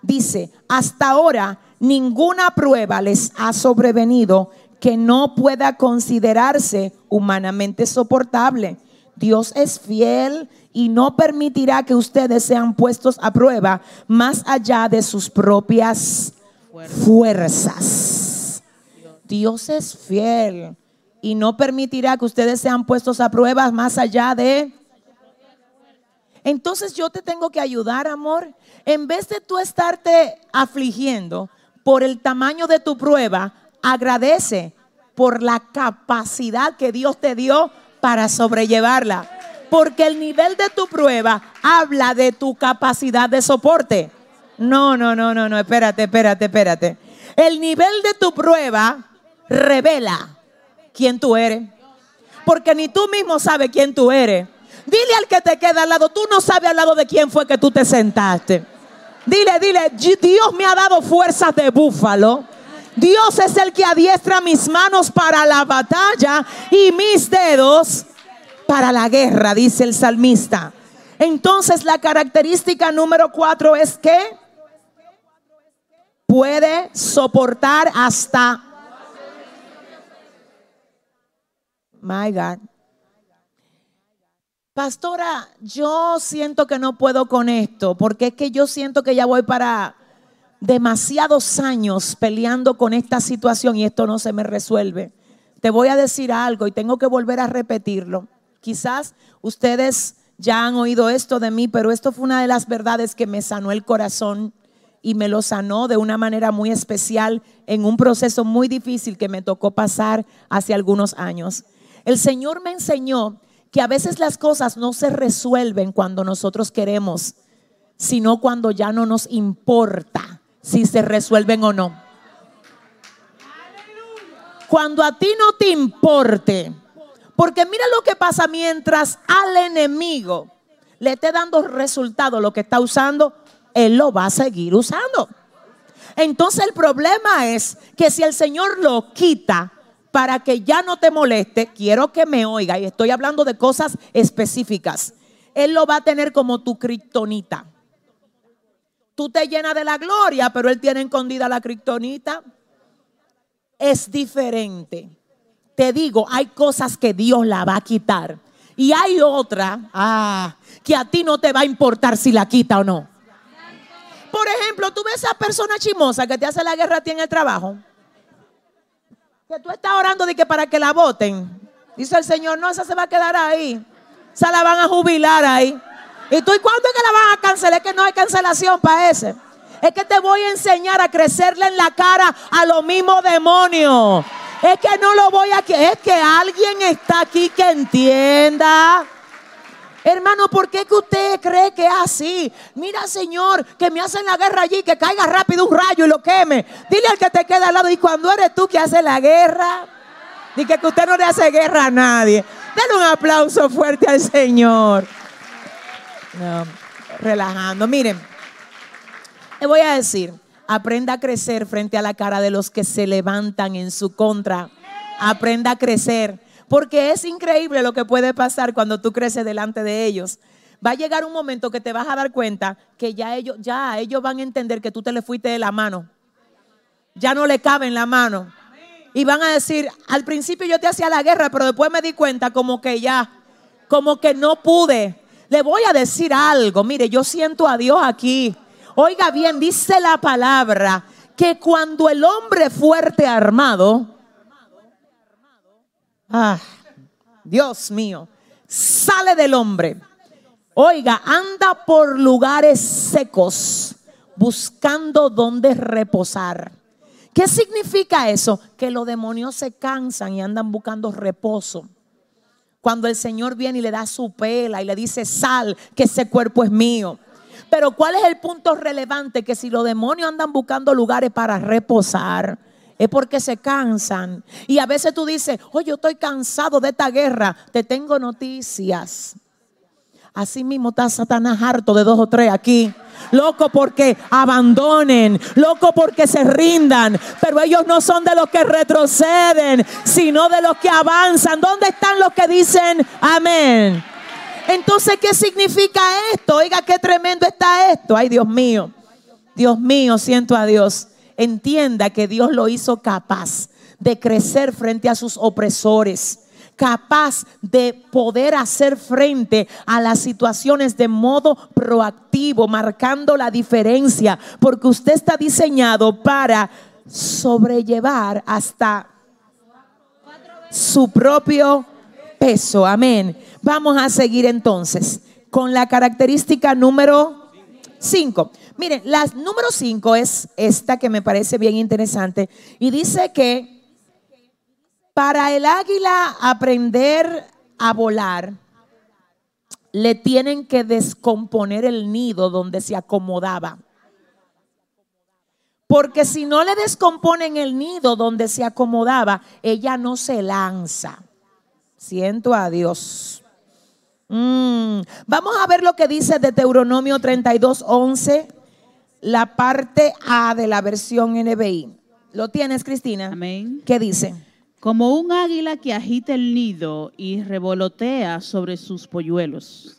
Dice, hasta ahora ninguna prueba les ha sobrevenido que no pueda considerarse humanamente soportable. Dios es fiel y no permitirá que ustedes sean puestos a prueba más allá de sus propias fuerzas. Dios es fiel y no permitirá que ustedes sean puestos a pruebas más allá de... Entonces yo te tengo que ayudar, amor. En vez de tú estarte afligiendo por el tamaño de tu prueba, agradece por la capacidad que Dios te dio para sobrellevarla. Porque el nivel de tu prueba habla de tu capacidad de soporte. No, no, no, no, no, espérate, espérate, espérate. El nivel de tu prueba revela quién tú eres. Porque ni tú mismo sabes quién tú eres. Dile al que te queda al lado, tú no sabes al lado de quién fue que tú te sentaste. Dile, dile, Dios me ha dado fuerzas de búfalo. Dios es el que adiestra mis manos para la batalla y mis dedos para la guerra, dice el salmista. Entonces la característica número cuatro es que puede soportar hasta My God. Pastora, yo siento que no puedo con esto, porque es que yo siento que ya voy para demasiados años peleando con esta situación y esto no se me resuelve. Te voy a decir algo y tengo que volver a repetirlo. Quizás ustedes ya han oído esto de mí, pero esto fue una de las verdades que me sanó el corazón y me lo sanó de una manera muy especial en un proceso muy difícil que me tocó pasar hace algunos años. El Señor me enseñó que a veces las cosas no se resuelven cuando nosotros queremos, sino cuando ya no nos importa si se resuelven o no. Cuando a ti no te importe, porque mira lo que pasa mientras al enemigo le esté dando resultado lo que está usando, él lo va a seguir usando. Entonces el problema es que si el Señor lo quita, para que ya no te moleste, quiero que me oiga, y estoy hablando de cosas específicas. Él lo va a tener como tu kriptonita. Tú te llenas de la gloria, pero él tiene escondida la kriptonita. Es diferente. Te digo, hay cosas que Dios la va a quitar. Y hay otra, ah, que a ti no te va a importar si la quita o no. Por ejemplo, tú ves a esa persona chimosa que te hace la guerra a ti en el trabajo tú estás orando de que para que la voten. Dice el Señor, no, esa se va a quedar ahí. Esa la van a jubilar ahí. ¿Y tú y cuándo es que la van a cancelar? Es que no hay cancelación para ese. Es que te voy a enseñar a crecerle en la cara a los mismos demonios. Es que no lo voy a... Es que alguien está aquí que entienda. Hermano, ¿por qué que usted cree que es así? Mira, Señor, que me hacen la guerra allí, que caiga rápido un rayo y lo queme. Dile al que te queda al lado, y cuando eres tú que hace la guerra, dile que usted no le hace guerra a nadie. Dale un aplauso fuerte al Señor. relajando. Miren, le voy a decir, aprenda a crecer frente a la cara de los que se levantan en su contra. Aprenda a crecer. Porque es increíble lo que puede pasar cuando tú creces delante de ellos. Va a llegar un momento que te vas a dar cuenta que ya ellos, ya ellos van a entender que tú te le fuiste de la mano. Ya no le cabe en la mano. Y van a decir, al principio yo te hacía la guerra, pero después me di cuenta como que ya, como que no pude. Le voy a decir algo. Mire, yo siento a Dios aquí. Oiga bien, dice la palabra que cuando el hombre fuerte armado Ah, Dios mío, sale del hombre. Oiga, anda por lugares secos buscando dónde reposar. ¿Qué significa eso? Que los demonios se cansan y andan buscando reposo. Cuando el Señor viene y le da su pela y le dice, sal, que ese cuerpo es mío. Pero ¿cuál es el punto relevante? Que si los demonios andan buscando lugares para reposar, es porque se cansan. Y a veces tú dices, oh, yo estoy cansado de esta guerra. Te tengo noticias. Así mismo está Satanás harto de dos o tres aquí. Loco porque abandonen, loco porque se rindan, pero ellos no son de los que retroceden, sino de los que avanzan. ¿Dónde están los que dicen amén? Entonces, ¿qué significa esto? Oiga, qué tremendo está esto. Ay, Dios mío, Dios mío, siento a Dios. Entienda que Dios lo hizo capaz de crecer frente a sus opresores capaz de poder hacer frente a las situaciones de modo proactivo, marcando la diferencia, porque usted está diseñado para sobrellevar hasta su propio peso. Amén. Vamos a seguir entonces con la característica número 5. Miren, la número 5 es esta que me parece bien interesante y dice que para el águila aprender a volar, le tienen que descomponer el nido donde se acomodaba. Porque si no le descomponen el nido donde se acomodaba, ella no se lanza. Siento a Dios. Mm. Vamos a ver lo que dice de Deuteronomio 32, 11, la parte A de la versión NBI. ¿Lo tienes, Cristina? Amén. ¿Qué dice? como un águila que agita el nido y revolotea sobre sus polluelos.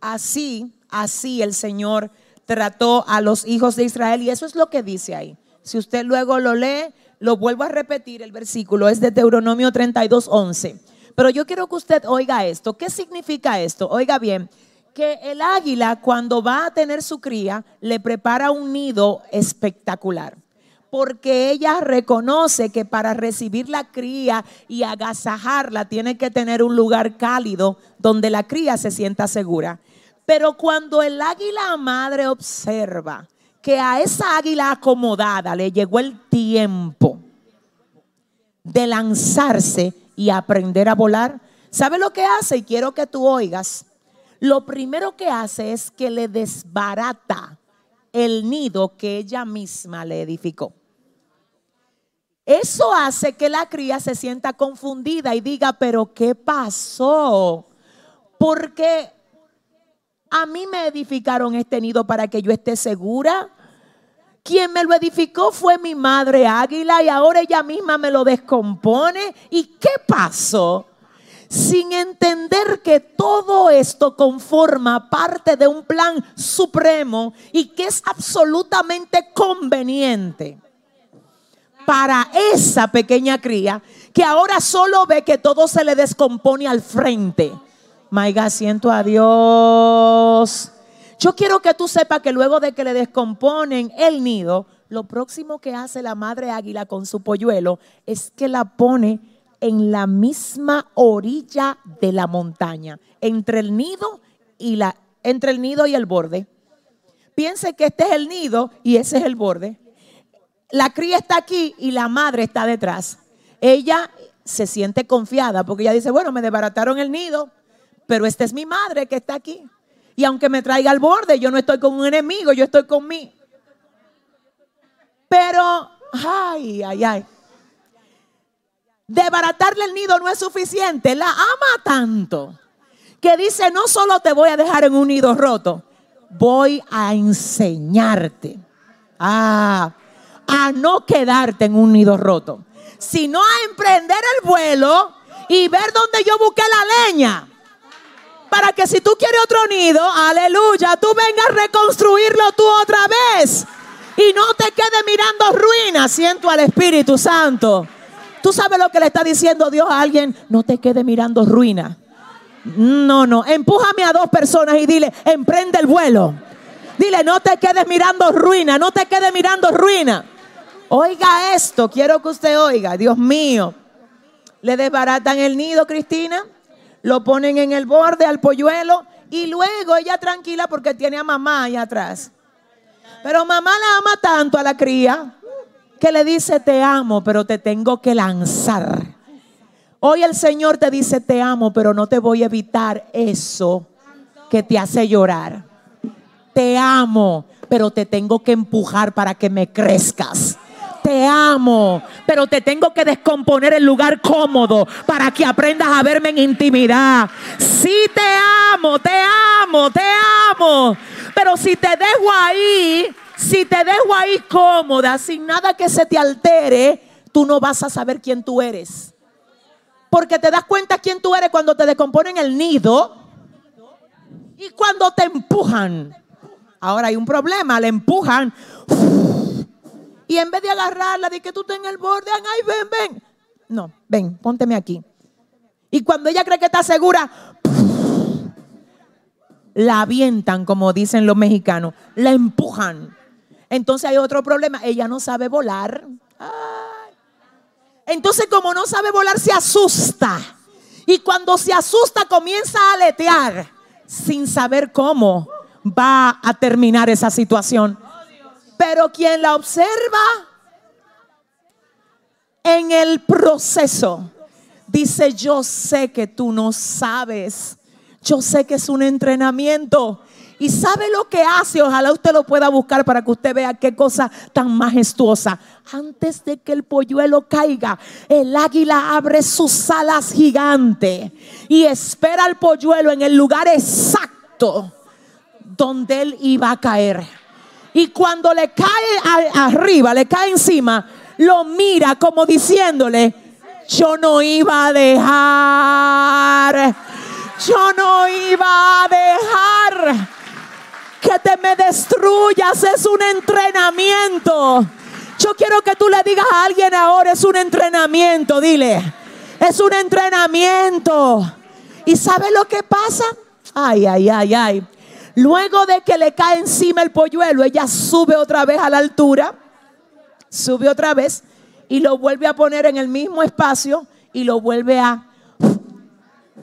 Así, así el Señor trató a los hijos de Israel y eso es lo que dice ahí. Si usted luego lo lee, lo vuelvo a repetir, el versículo es de Deuteronomio 32, 11. Pero yo quiero que usted oiga esto. ¿Qué significa esto? Oiga bien, que el águila cuando va a tener su cría le prepara un nido espectacular porque ella reconoce que para recibir la cría y agasajarla tiene que tener un lugar cálido donde la cría se sienta segura. Pero cuando el águila madre observa que a esa águila acomodada le llegó el tiempo de lanzarse y aprender a volar, ¿sabe lo que hace? Y quiero que tú oigas. Lo primero que hace es que le desbarata el nido que ella misma le edificó. Eso hace que la cría se sienta confundida y diga, pero ¿qué pasó? Porque a mí me edificaron este nido para que yo esté segura. Quien me lo edificó fue mi madre águila y ahora ella misma me lo descompone. ¿Y qué pasó? Sin entender que todo esto conforma parte de un plan supremo y que es absolutamente conveniente para esa pequeña cría que ahora solo ve que todo se le descompone al frente. Maiga, siento a Dios. Yo quiero que tú sepas que luego de que le descomponen el nido, lo próximo que hace la madre águila con su polluelo es que la pone en la misma orilla de la montaña, entre el nido y la entre el nido y el borde. Piense que este es el nido y ese es el borde la cría está aquí y la madre está detrás. Ella se siente confiada porque ella dice, bueno, me desbarataron el nido, pero esta es mi madre que está aquí. Y aunque me traiga al borde, yo no estoy con un enemigo, yo estoy con mí. Pero, ay, ay, ay. Desbaratarle el nido no es suficiente. La ama tanto que dice, no solo te voy a dejar en un nido roto, voy a enseñarte. Ah, a no quedarte en un nido roto, sino a emprender el vuelo y ver dónde yo busqué la leña. Para que si tú quieres otro nido, aleluya, tú vengas a reconstruirlo tú otra vez. Y no te quedes mirando ruinas, siento al Espíritu Santo. Tú sabes lo que le está diciendo Dios a alguien, no te quedes mirando ruinas. No, no, empújame a dos personas y dile, emprende el vuelo. Dile, no te quedes mirando ruina, no te quedes mirando ruina. Oiga esto, quiero que usted oiga, Dios mío. Le desbaratan el nido, Cristina, lo ponen en el borde al polluelo y luego ella tranquila porque tiene a mamá allá atrás. Pero mamá la ama tanto a la cría que le dice, te amo, pero te tengo que lanzar. Hoy el Señor te dice, te amo, pero no te voy a evitar eso que te hace llorar. Te amo, pero te tengo que empujar para que me crezcas te amo, pero te tengo que descomponer el lugar cómodo para que aprendas a verme en intimidad. Sí te amo, te amo, te amo, pero si te dejo ahí, si te dejo ahí cómoda, sin nada que se te altere, tú no vas a saber quién tú eres. Porque te das cuenta quién tú eres cuando te descomponen el nido y cuando te empujan. Ahora hay un problema, le empujan. Y en vez de agarrarla, de que tú en el borde, ay, ven, ven. No, ven, pónteme aquí. Y cuando ella cree que está segura, la avientan, como dicen los mexicanos, la empujan. Entonces hay otro problema, ella no sabe volar. Entonces como no sabe volar, se asusta. Y cuando se asusta, comienza a aletear sin saber cómo va a terminar esa situación. Pero quien la observa en el proceso, dice, yo sé que tú no sabes, yo sé que es un entrenamiento. Y sabe lo que hace, ojalá usted lo pueda buscar para que usted vea qué cosa tan majestuosa. Antes de que el polluelo caiga, el águila abre sus alas gigantes y espera al polluelo en el lugar exacto donde él iba a caer. Y cuando le cae arriba, le cae encima, lo mira como diciéndole, yo no iba a dejar, yo no iba a dejar que te me destruyas, es un entrenamiento. Yo quiero que tú le digas a alguien ahora, es un entrenamiento, dile, es un entrenamiento. ¿Y sabe lo que pasa? Ay, ay, ay, ay. Luego de que le cae encima el polluelo, ella sube otra vez a la altura, sube otra vez y lo vuelve a poner en el mismo espacio y lo vuelve a,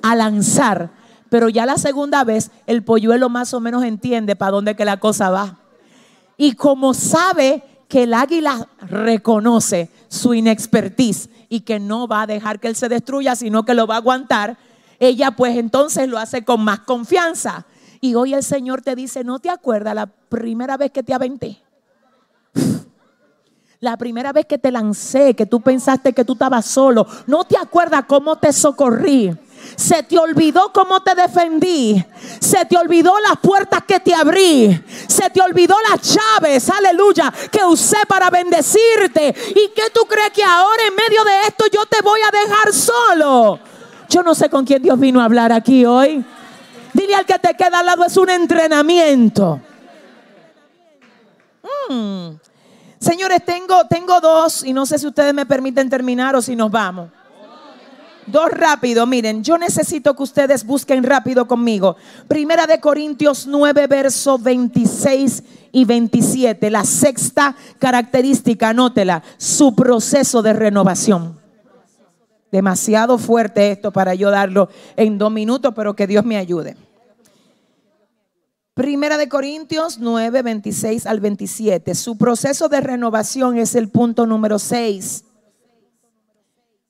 a lanzar. Pero ya la segunda vez el polluelo más o menos entiende para dónde que la cosa va. Y como sabe que el águila reconoce su inexpertise y que no va a dejar que él se destruya, sino que lo va a aguantar, ella pues entonces lo hace con más confianza. Y hoy el Señor te dice, ¿no te acuerdas la primera vez que te aventé? La primera vez que te lancé, que tú pensaste que tú estabas solo. ¿No te acuerdas cómo te socorrí? Se te olvidó cómo te defendí. Se te olvidó las puertas que te abrí. Se te olvidó las llaves, aleluya, que usé para bendecirte. ¿Y qué tú crees que ahora en medio de esto yo te voy a dejar solo? Yo no sé con quién Dios vino a hablar aquí hoy. Dile al que te queda al lado, es un entrenamiento. Mm. Señores, tengo, tengo dos y no sé si ustedes me permiten terminar o si nos vamos. Dos rápido, miren, yo necesito que ustedes busquen rápido conmigo. Primera de Corintios 9, verso 26 y 27. La sexta característica, anótela, su proceso de renovación. Demasiado fuerte esto para yo darlo en dos minutos, pero que Dios me ayude. Primera de Corintios 9, 26 al 27. Su proceso de renovación es el punto número 6.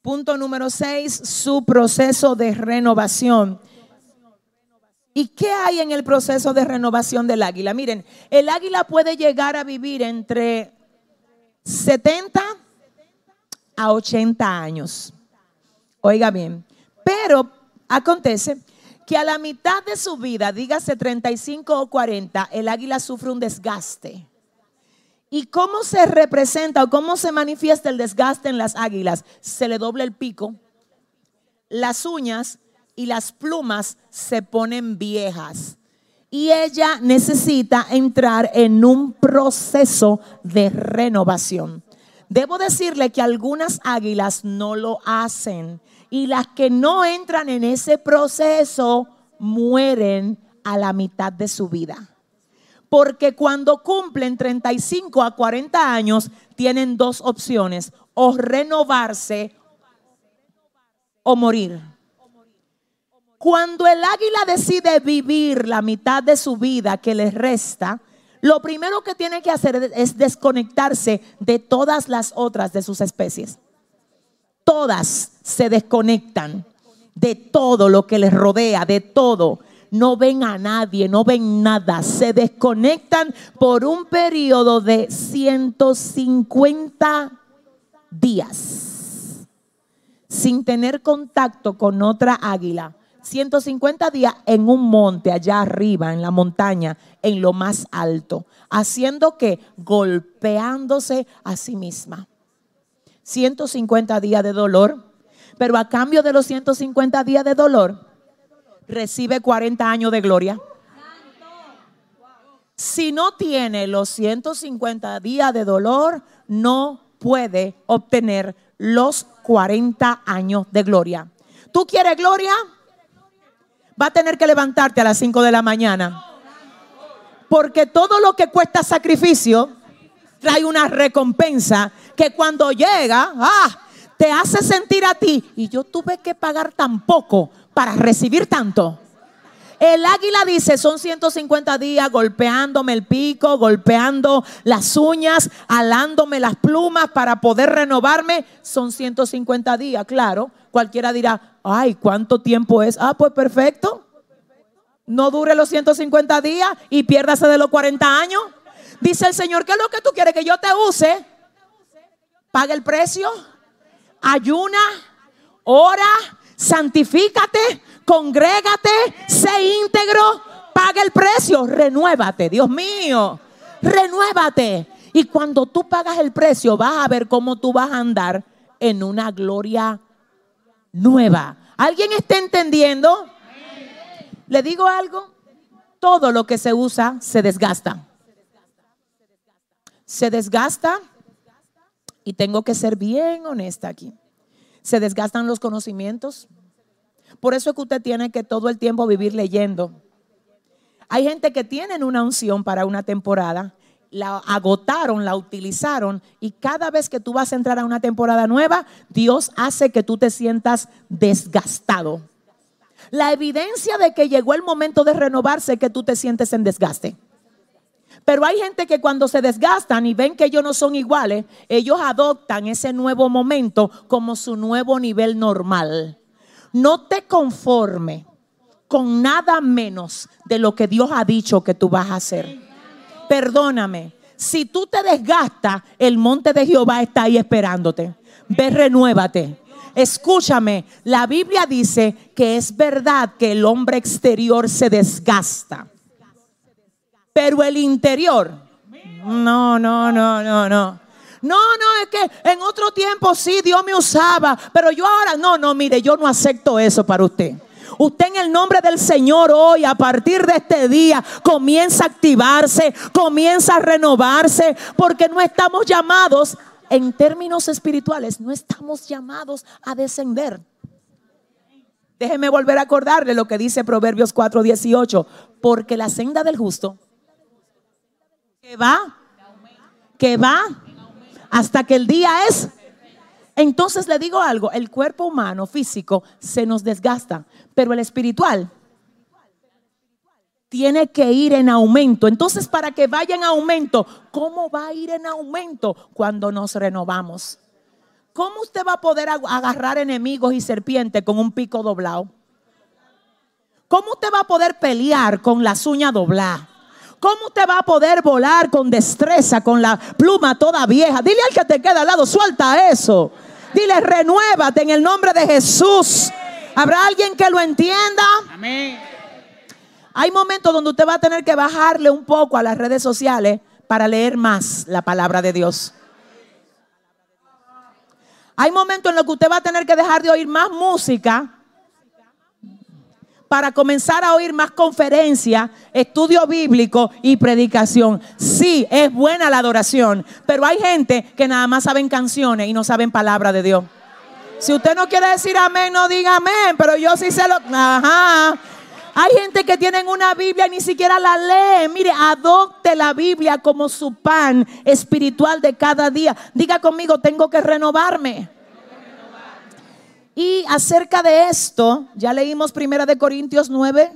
Punto número 6, su proceso de renovación. ¿Y qué hay en el proceso de renovación del águila? Miren, el águila puede llegar a vivir entre 70 a 80 años. Oiga bien, pero acontece que a la mitad de su vida, dígase 35 o 40, el águila sufre un desgaste. ¿Y cómo se representa o cómo se manifiesta el desgaste en las águilas? Se le dobla el pico, las uñas y las plumas se ponen viejas. Y ella necesita entrar en un proceso de renovación. Debo decirle que algunas águilas no lo hacen y las que no entran en ese proceso mueren a la mitad de su vida. Porque cuando cumplen 35 a 40 años, tienen dos opciones, o renovarse o morir. Cuando el águila decide vivir la mitad de su vida que le resta, lo primero que tiene que hacer es desconectarse de todas las otras de sus especies todas se desconectan de todo lo que les rodea, de todo. No ven a nadie, no ven nada. Se desconectan por un periodo de 150 días sin tener contacto con otra águila. 150 días en un monte allá arriba, en la montaña, en lo más alto, haciendo que golpeándose a sí misma. 150 días de dolor, pero a cambio de los 150 días de dolor, recibe 40 años de gloria. Si no tiene los 150 días de dolor, no puede obtener los 40 años de gloria. ¿Tú quieres gloria? Va a tener que levantarte a las 5 de la mañana. Porque todo lo que cuesta sacrificio trae una recompensa que cuando llega, ah, te hace sentir a ti. Y yo tuve que pagar tan poco para recibir tanto. El águila dice, son 150 días golpeándome el pico, golpeando las uñas, alándome las plumas para poder renovarme. Son 150 días, claro. Cualquiera dirá, ay, ¿cuánto tiempo es? Ah, pues perfecto. No dure los 150 días y piérdase de los 40 años. Dice el Señor, ¿qué es lo que tú quieres que yo te use? Paga el precio, ayuna, ora, santifícate, congrégate, sé íntegro, paga el precio, renuévate, Dios mío, renuévate. Y cuando tú pagas el precio, vas a ver cómo tú vas a andar en una gloria nueva. ¿Alguien está entendiendo? Le digo algo, todo lo que se usa se desgasta. Se desgasta y tengo que ser bien honesta aquí. Se desgastan los conocimientos, por eso es que usted tiene que todo el tiempo vivir leyendo. Hay gente que tienen una unción para una temporada, la agotaron, la utilizaron y cada vez que tú vas a entrar a una temporada nueva, Dios hace que tú te sientas desgastado. La evidencia de que llegó el momento de renovarse es que tú te sientes en desgaste. Pero hay gente que cuando se desgastan y ven que ellos no son iguales, ellos adoptan ese nuevo momento como su nuevo nivel normal. No te conforme con nada menos de lo que Dios ha dicho que tú vas a hacer. Perdóname, si tú te desgastas, el monte de Jehová está ahí esperándote. Ve, renuévate. Escúchame, la Biblia dice que es verdad que el hombre exterior se desgasta, pero el interior, no, no, no, no, no. No, no, es que en otro tiempo sí Dios me usaba, pero yo ahora no, no, mire, yo no acepto eso para usted. Usted en el nombre del Señor hoy, a partir de este día, comienza a activarse, comienza a renovarse, porque no estamos llamados, en términos espirituales, no estamos llamados a descender. Déjeme volver a acordarle lo que dice Proverbios 4:18, porque la senda del justo que va, que va hasta que el día es. Entonces le digo algo, el cuerpo humano físico se nos desgasta, pero el espiritual tiene que ir en aumento. Entonces, para que vaya en aumento, ¿cómo va a ir en aumento cuando nos renovamos? ¿Cómo usted va a poder agarrar enemigos y serpientes con un pico doblado? ¿Cómo usted va a poder pelear con las uñas dobladas? ¿Cómo usted va a poder volar con destreza, con la pluma toda vieja? Dile al que te queda al lado, suelta eso. Dile, renuévate en el nombre de Jesús. ¿Habrá alguien que lo entienda? Amén. Hay momentos donde usted va a tener que bajarle un poco a las redes sociales para leer más la palabra de Dios. Hay momentos en los que usted va a tener que dejar de oír más música para comenzar a oír más conferencias, estudio bíblico y predicación. Sí, es buena la adoración, pero hay gente que nada más saben canciones y no saben palabra de Dios. Si usted no quiere decir amén, no diga amén, pero yo sí sé lo... Ajá. Hay gente que tienen una Biblia y ni siquiera la lee. Mire, adopte la Biblia como su pan espiritual de cada día. Diga conmigo, tengo que renovarme. Y acerca de esto, ya leímos Primera de Corintios 9,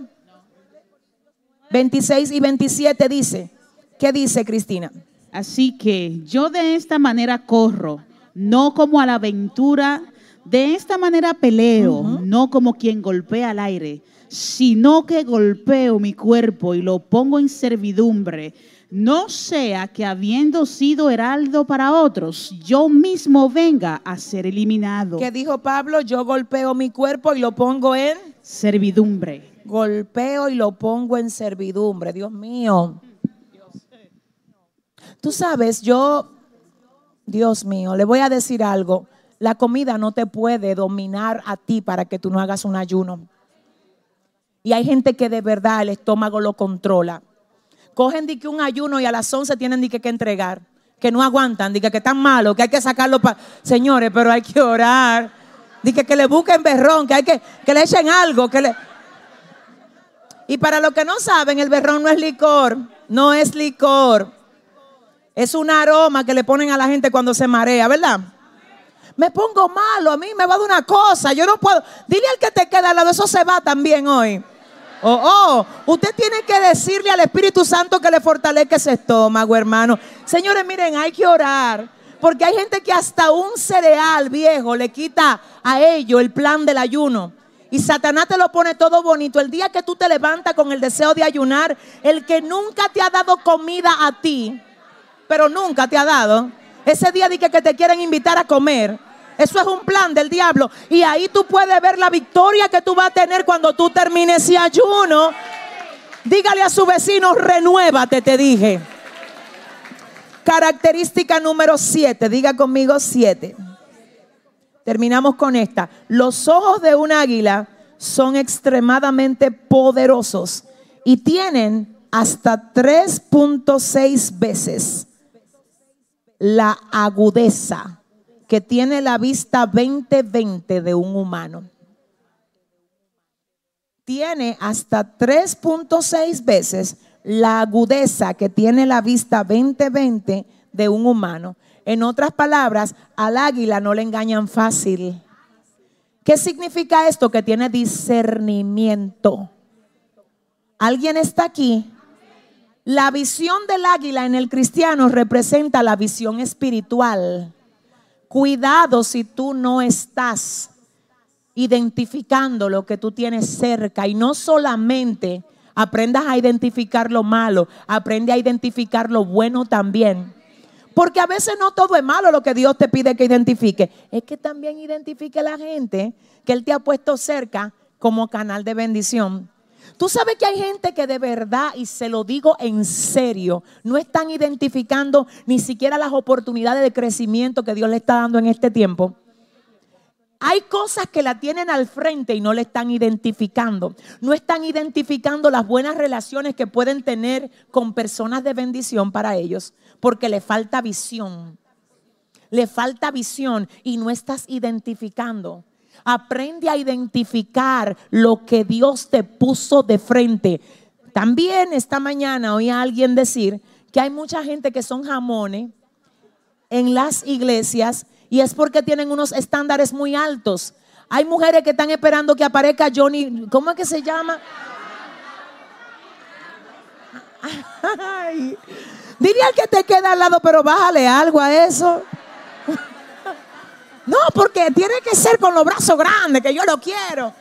26 y 27 dice, ¿qué dice Cristina? Así que yo de esta manera corro, no como a la aventura, de esta manera peleo, no como quien golpea al aire, sino que golpeo mi cuerpo y lo pongo en servidumbre No sea que habiendo sido heraldo para otros, yo mismo venga a ser eliminado. ¿Qué dijo Pablo? Yo golpeo mi cuerpo y lo pongo en Servidumbre. golpeo y lo pongo en servidumbre. Dios mío. Tú sabes, yo, Dios mío, le voy a decir algo. La comida no te puede dominar a ti para que tú no hagas un ayuno. Y hay gente que de verdad el estómago lo controla. Cogen de que un ayuno y a las 11 tienen de que, entregar. Que no aguantan, de que, están malos, que hay que sacarlo para... Señores, pero hay que orar. De que, que le busquen berrón, que hay que, que le echen algo, que le... Y para los que no saben, el berrón no es licor, no es licor. Es un aroma que le ponen a la gente cuando se marea, ¿verdad? Me pongo malo, a mí me va de una cosa, yo no puedo. Dile al que te queda al lado, eso se va también hoy. Oh, oh, usted tiene que decirle al Espíritu Santo que le fortalezca ese estómago, hermano. Señores, miren, hay que orar. Porque hay gente que hasta un cereal viejo le quita a ellos el plan del ayuno. Y Satanás te lo pone todo bonito. El día que tú te levantas con el deseo de ayunar, el que nunca te ha dado comida a ti, pero nunca te ha dado, ese día de que, que te quieren invitar a comer, eso es un plan del diablo. Y ahí tú puedes ver la victoria que tú vas a tener cuando tú termines ese ayuno. Dígale a su vecino, renuévate, te dije. Característica número 7, diga conmigo 7. Terminamos con esta. Los ojos de un águila son extremadamente poderosos y tienen hasta 3.6 veces la agudeza que tiene la vista 20-20 de un humano. Tiene hasta 3.6 veces la agudeza que tiene la vista 20-20 de un humano. En otras palabras, al águila no le engañan fácil. ¿Qué significa esto? Que tiene discernimiento. ¿Alguien está aquí? La visión del águila en el cristiano representa la visión espiritual. Cuidado si tú no estás identificando lo que tú tienes cerca y no solamente aprendas a identificar lo malo, aprende a identificar lo bueno también. Porque a veces no todo es malo lo que Dios te pide que identifique. Es que también identifique la gente que Él te ha puesto cerca como canal de bendición. Tú sabes que hay gente que de verdad, y se lo digo en serio, no están identificando ni siquiera las oportunidades de crecimiento que Dios le está dando en este tiempo. Hay cosas que la tienen al frente y no le están identificando. No están identificando las buenas relaciones que pueden tener con personas de bendición para ellos, porque le falta visión. Le falta visión y no estás identificando. Aprende a identificar lo que Dios te puso de frente. También esta mañana oí a alguien decir que hay mucha gente que son jamones en las iglesias y es porque tienen unos estándares muy altos. Hay mujeres que están esperando que aparezca Johnny, ¿cómo es que se llama? Ay, diría al que te queda al lado, pero bájale algo a eso. No, porque tiene que ser con los brazos grandes, que yo lo quiero.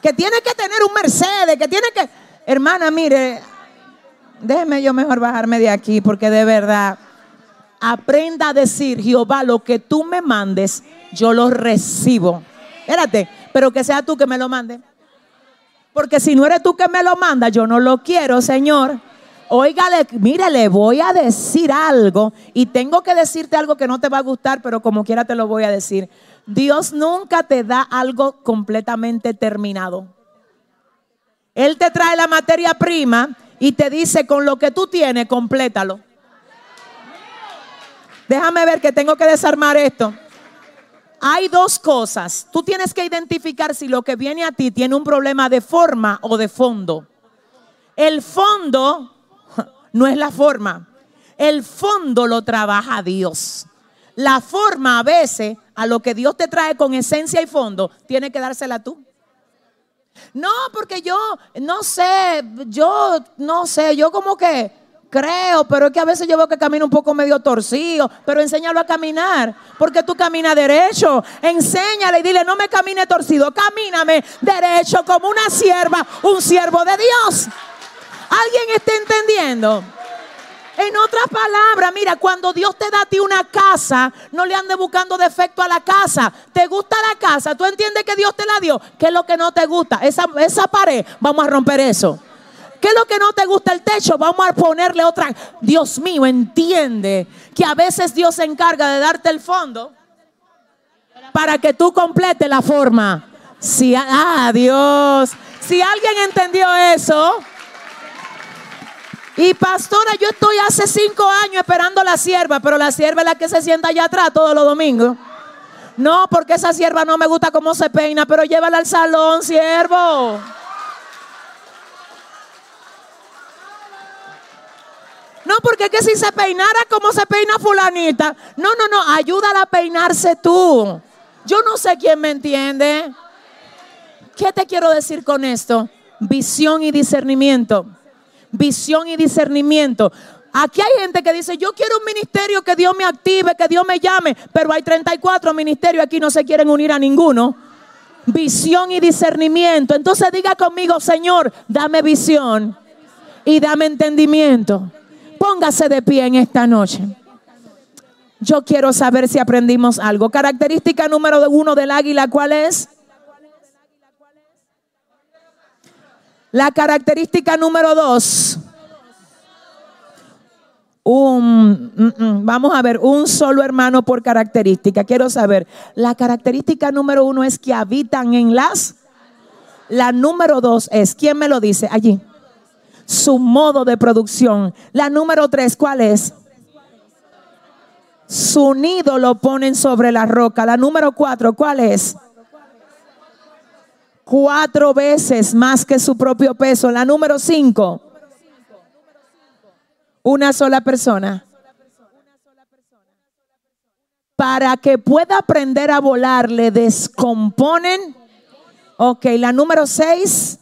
Que tiene que tener un Mercedes, que tiene que... Hermana, mire, déjeme yo mejor bajarme de aquí, porque de verdad, aprenda a decir, Jehová, lo que tú me mandes, yo lo recibo. Espérate, pero que sea tú que me lo mande. Porque si no eres tú que me lo manda, yo no lo quiero, Señor. Óigale, mire, le voy a decir algo y tengo que decirte algo que no te va a gustar, pero como quiera te lo voy a decir. Dios nunca te da algo completamente terminado. Él te trae la materia prima y te dice, con lo que tú tienes, complétalo. Déjame ver que tengo que desarmar esto. Hay dos cosas. Tú tienes que identificar si lo que viene a ti tiene un problema de forma o de fondo. El fondo no es la forma. El fondo lo trabaja Dios. La forma a veces, a lo que Dios te trae con esencia y fondo, tiene que dársela tú. No, porque yo no sé, yo no sé, yo como que creo, pero es que a veces yo veo que camina un poco medio torcido, pero enséñalo a caminar, porque tú caminas derecho, enséñale y dile, no me camine torcido, camíname derecho como una sierva, un siervo de Dios. ¿Alguien está entendiendo? En otras palabras, mira, cuando Dios te da a ti una casa, no le ande buscando defecto a la casa. ¿Te gusta la casa? ¿Tú entiendes que Dios te la dio? ¿Qué es lo que no te gusta? Esa, pared, vamos a romper eso. ¿Qué es lo que no te gusta el techo? Vamos a ponerle otra. Dios mío, entiende que a veces Dios se encarga de darte el fondo para que tú completes la forma. Si, ah, Dios. Si alguien entendió eso. Y pastora, yo estoy hace cinco años esperando la sierva, pero la sierva es la que se sienta allá atrás todos los domingos. No, porque esa sierva no me gusta cómo se peina, pero llévala al salón, siervo. No, porque es que si se peinara como se peina fulanita. No, no, no, ayúdala a peinarse tú. Yo no sé quién me entiende. ¿Qué te quiero decir con esto? Visión y discernimiento. Visión y discernimiento. Aquí hay gente que dice, yo quiero un ministerio que Dios me active, que Dios me llame, pero hay 34 ministerios aquí, no se quieren unir a ninguno. Visión y discernimiento. Entonces diga conmigo, Señor, dame visión y dame entendimiento. Póngase de pie en esta noche. Yo quiero saber si aprendimos algo. Característica número uno del águila, ¿cuál es? La característica número dos. Un, mm, mm, vamos a ver, un solo hermano por característica. Quiero saber, la característica número uno es que habitan en las. La número dos es, ¿quién me lo dice? Allí su modo de producción. La número tres, ¿cuál es? Su nido lo ponen sobre la roca. La número cuatro, ¿cuál es? Cuatro veces más que su propio peso. La número cinco, una sola persona. Para que pueda aprender a volar, le descomponen. Ok, la número seis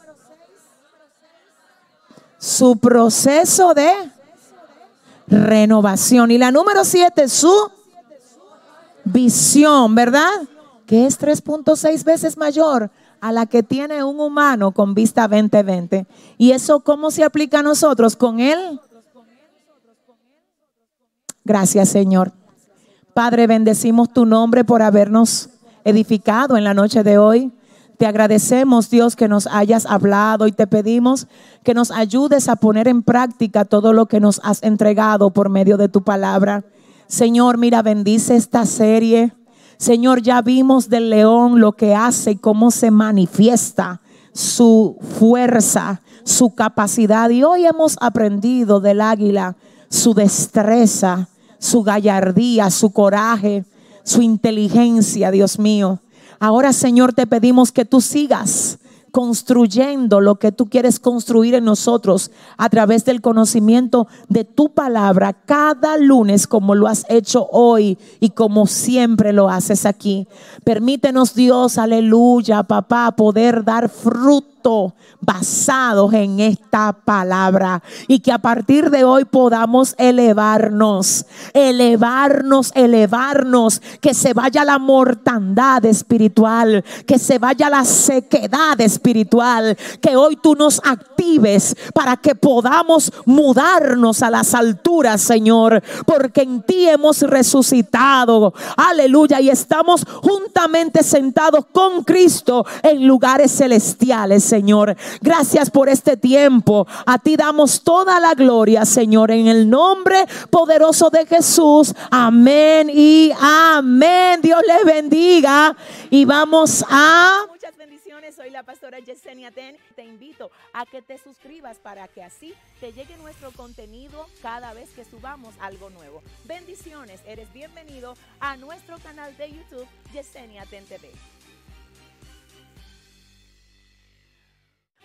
su proceso de renovación. Y la número siete, su visión, ¿verdad? Que es 3.6 veces mayor a la que tiene un humano con vista 2020. ¿Y eso cómo se aplica a nosotros? ¿Con él? Gracias, Señor. Padre, bendecimos tu nombre por habernos edificado en la noche de hoy. Te agradecemos, Dios, que nos hayas hablado y te pedimos que nos ayudes a poner en práctica todo lo que nos has entregado por medio de tu palabra. Señor, mira, bendice esta serie. Señor, ya vimos del león lo que hace y cómo se manifiesta su fuerza, su capacidad. Y hoy hemos aprendido del águila su destreza, su gallardía, su coraje, su inteligencia, Dios mío. Ahora, Señor, te pedimos que tú sigas construyendo lo que tú quieres construir en nosotros a través del conocimiento de tu palabra cada lunes como lo has hecho hoy y como siempre lo haces aquí. Permítenos Dios, aleluya, papá, poder dar fruto basados en esta palabra. Y que a partir de hoy podamos elevarnos, elevarnos, elevarnos, que se vaya la mortandad espiritual, que se vaya la sequedad espiritual, que hoy tú nos actives para que podamos mudarnos a las alturas, Señor, porque en ti hemos resucitado, aleluya, y estamos juntamente sentados con Cristo en lugares celestiales, Señor. Gracias por este tiempo. A ti damos toda la gloria, Señor, en el nombre poderoso de Jesús. Amén y amén. Dios les bendiga. Y vamos a... Muchas bendiciones, soy la pastora Yesenia Ten. Te invito a que te suscribas para que así te llegue nuestro contenido cada vez que subamos algo nuevo. Bendiciones, eres bienvenido a nuestro canal de YouTube Yesenia Ten TV.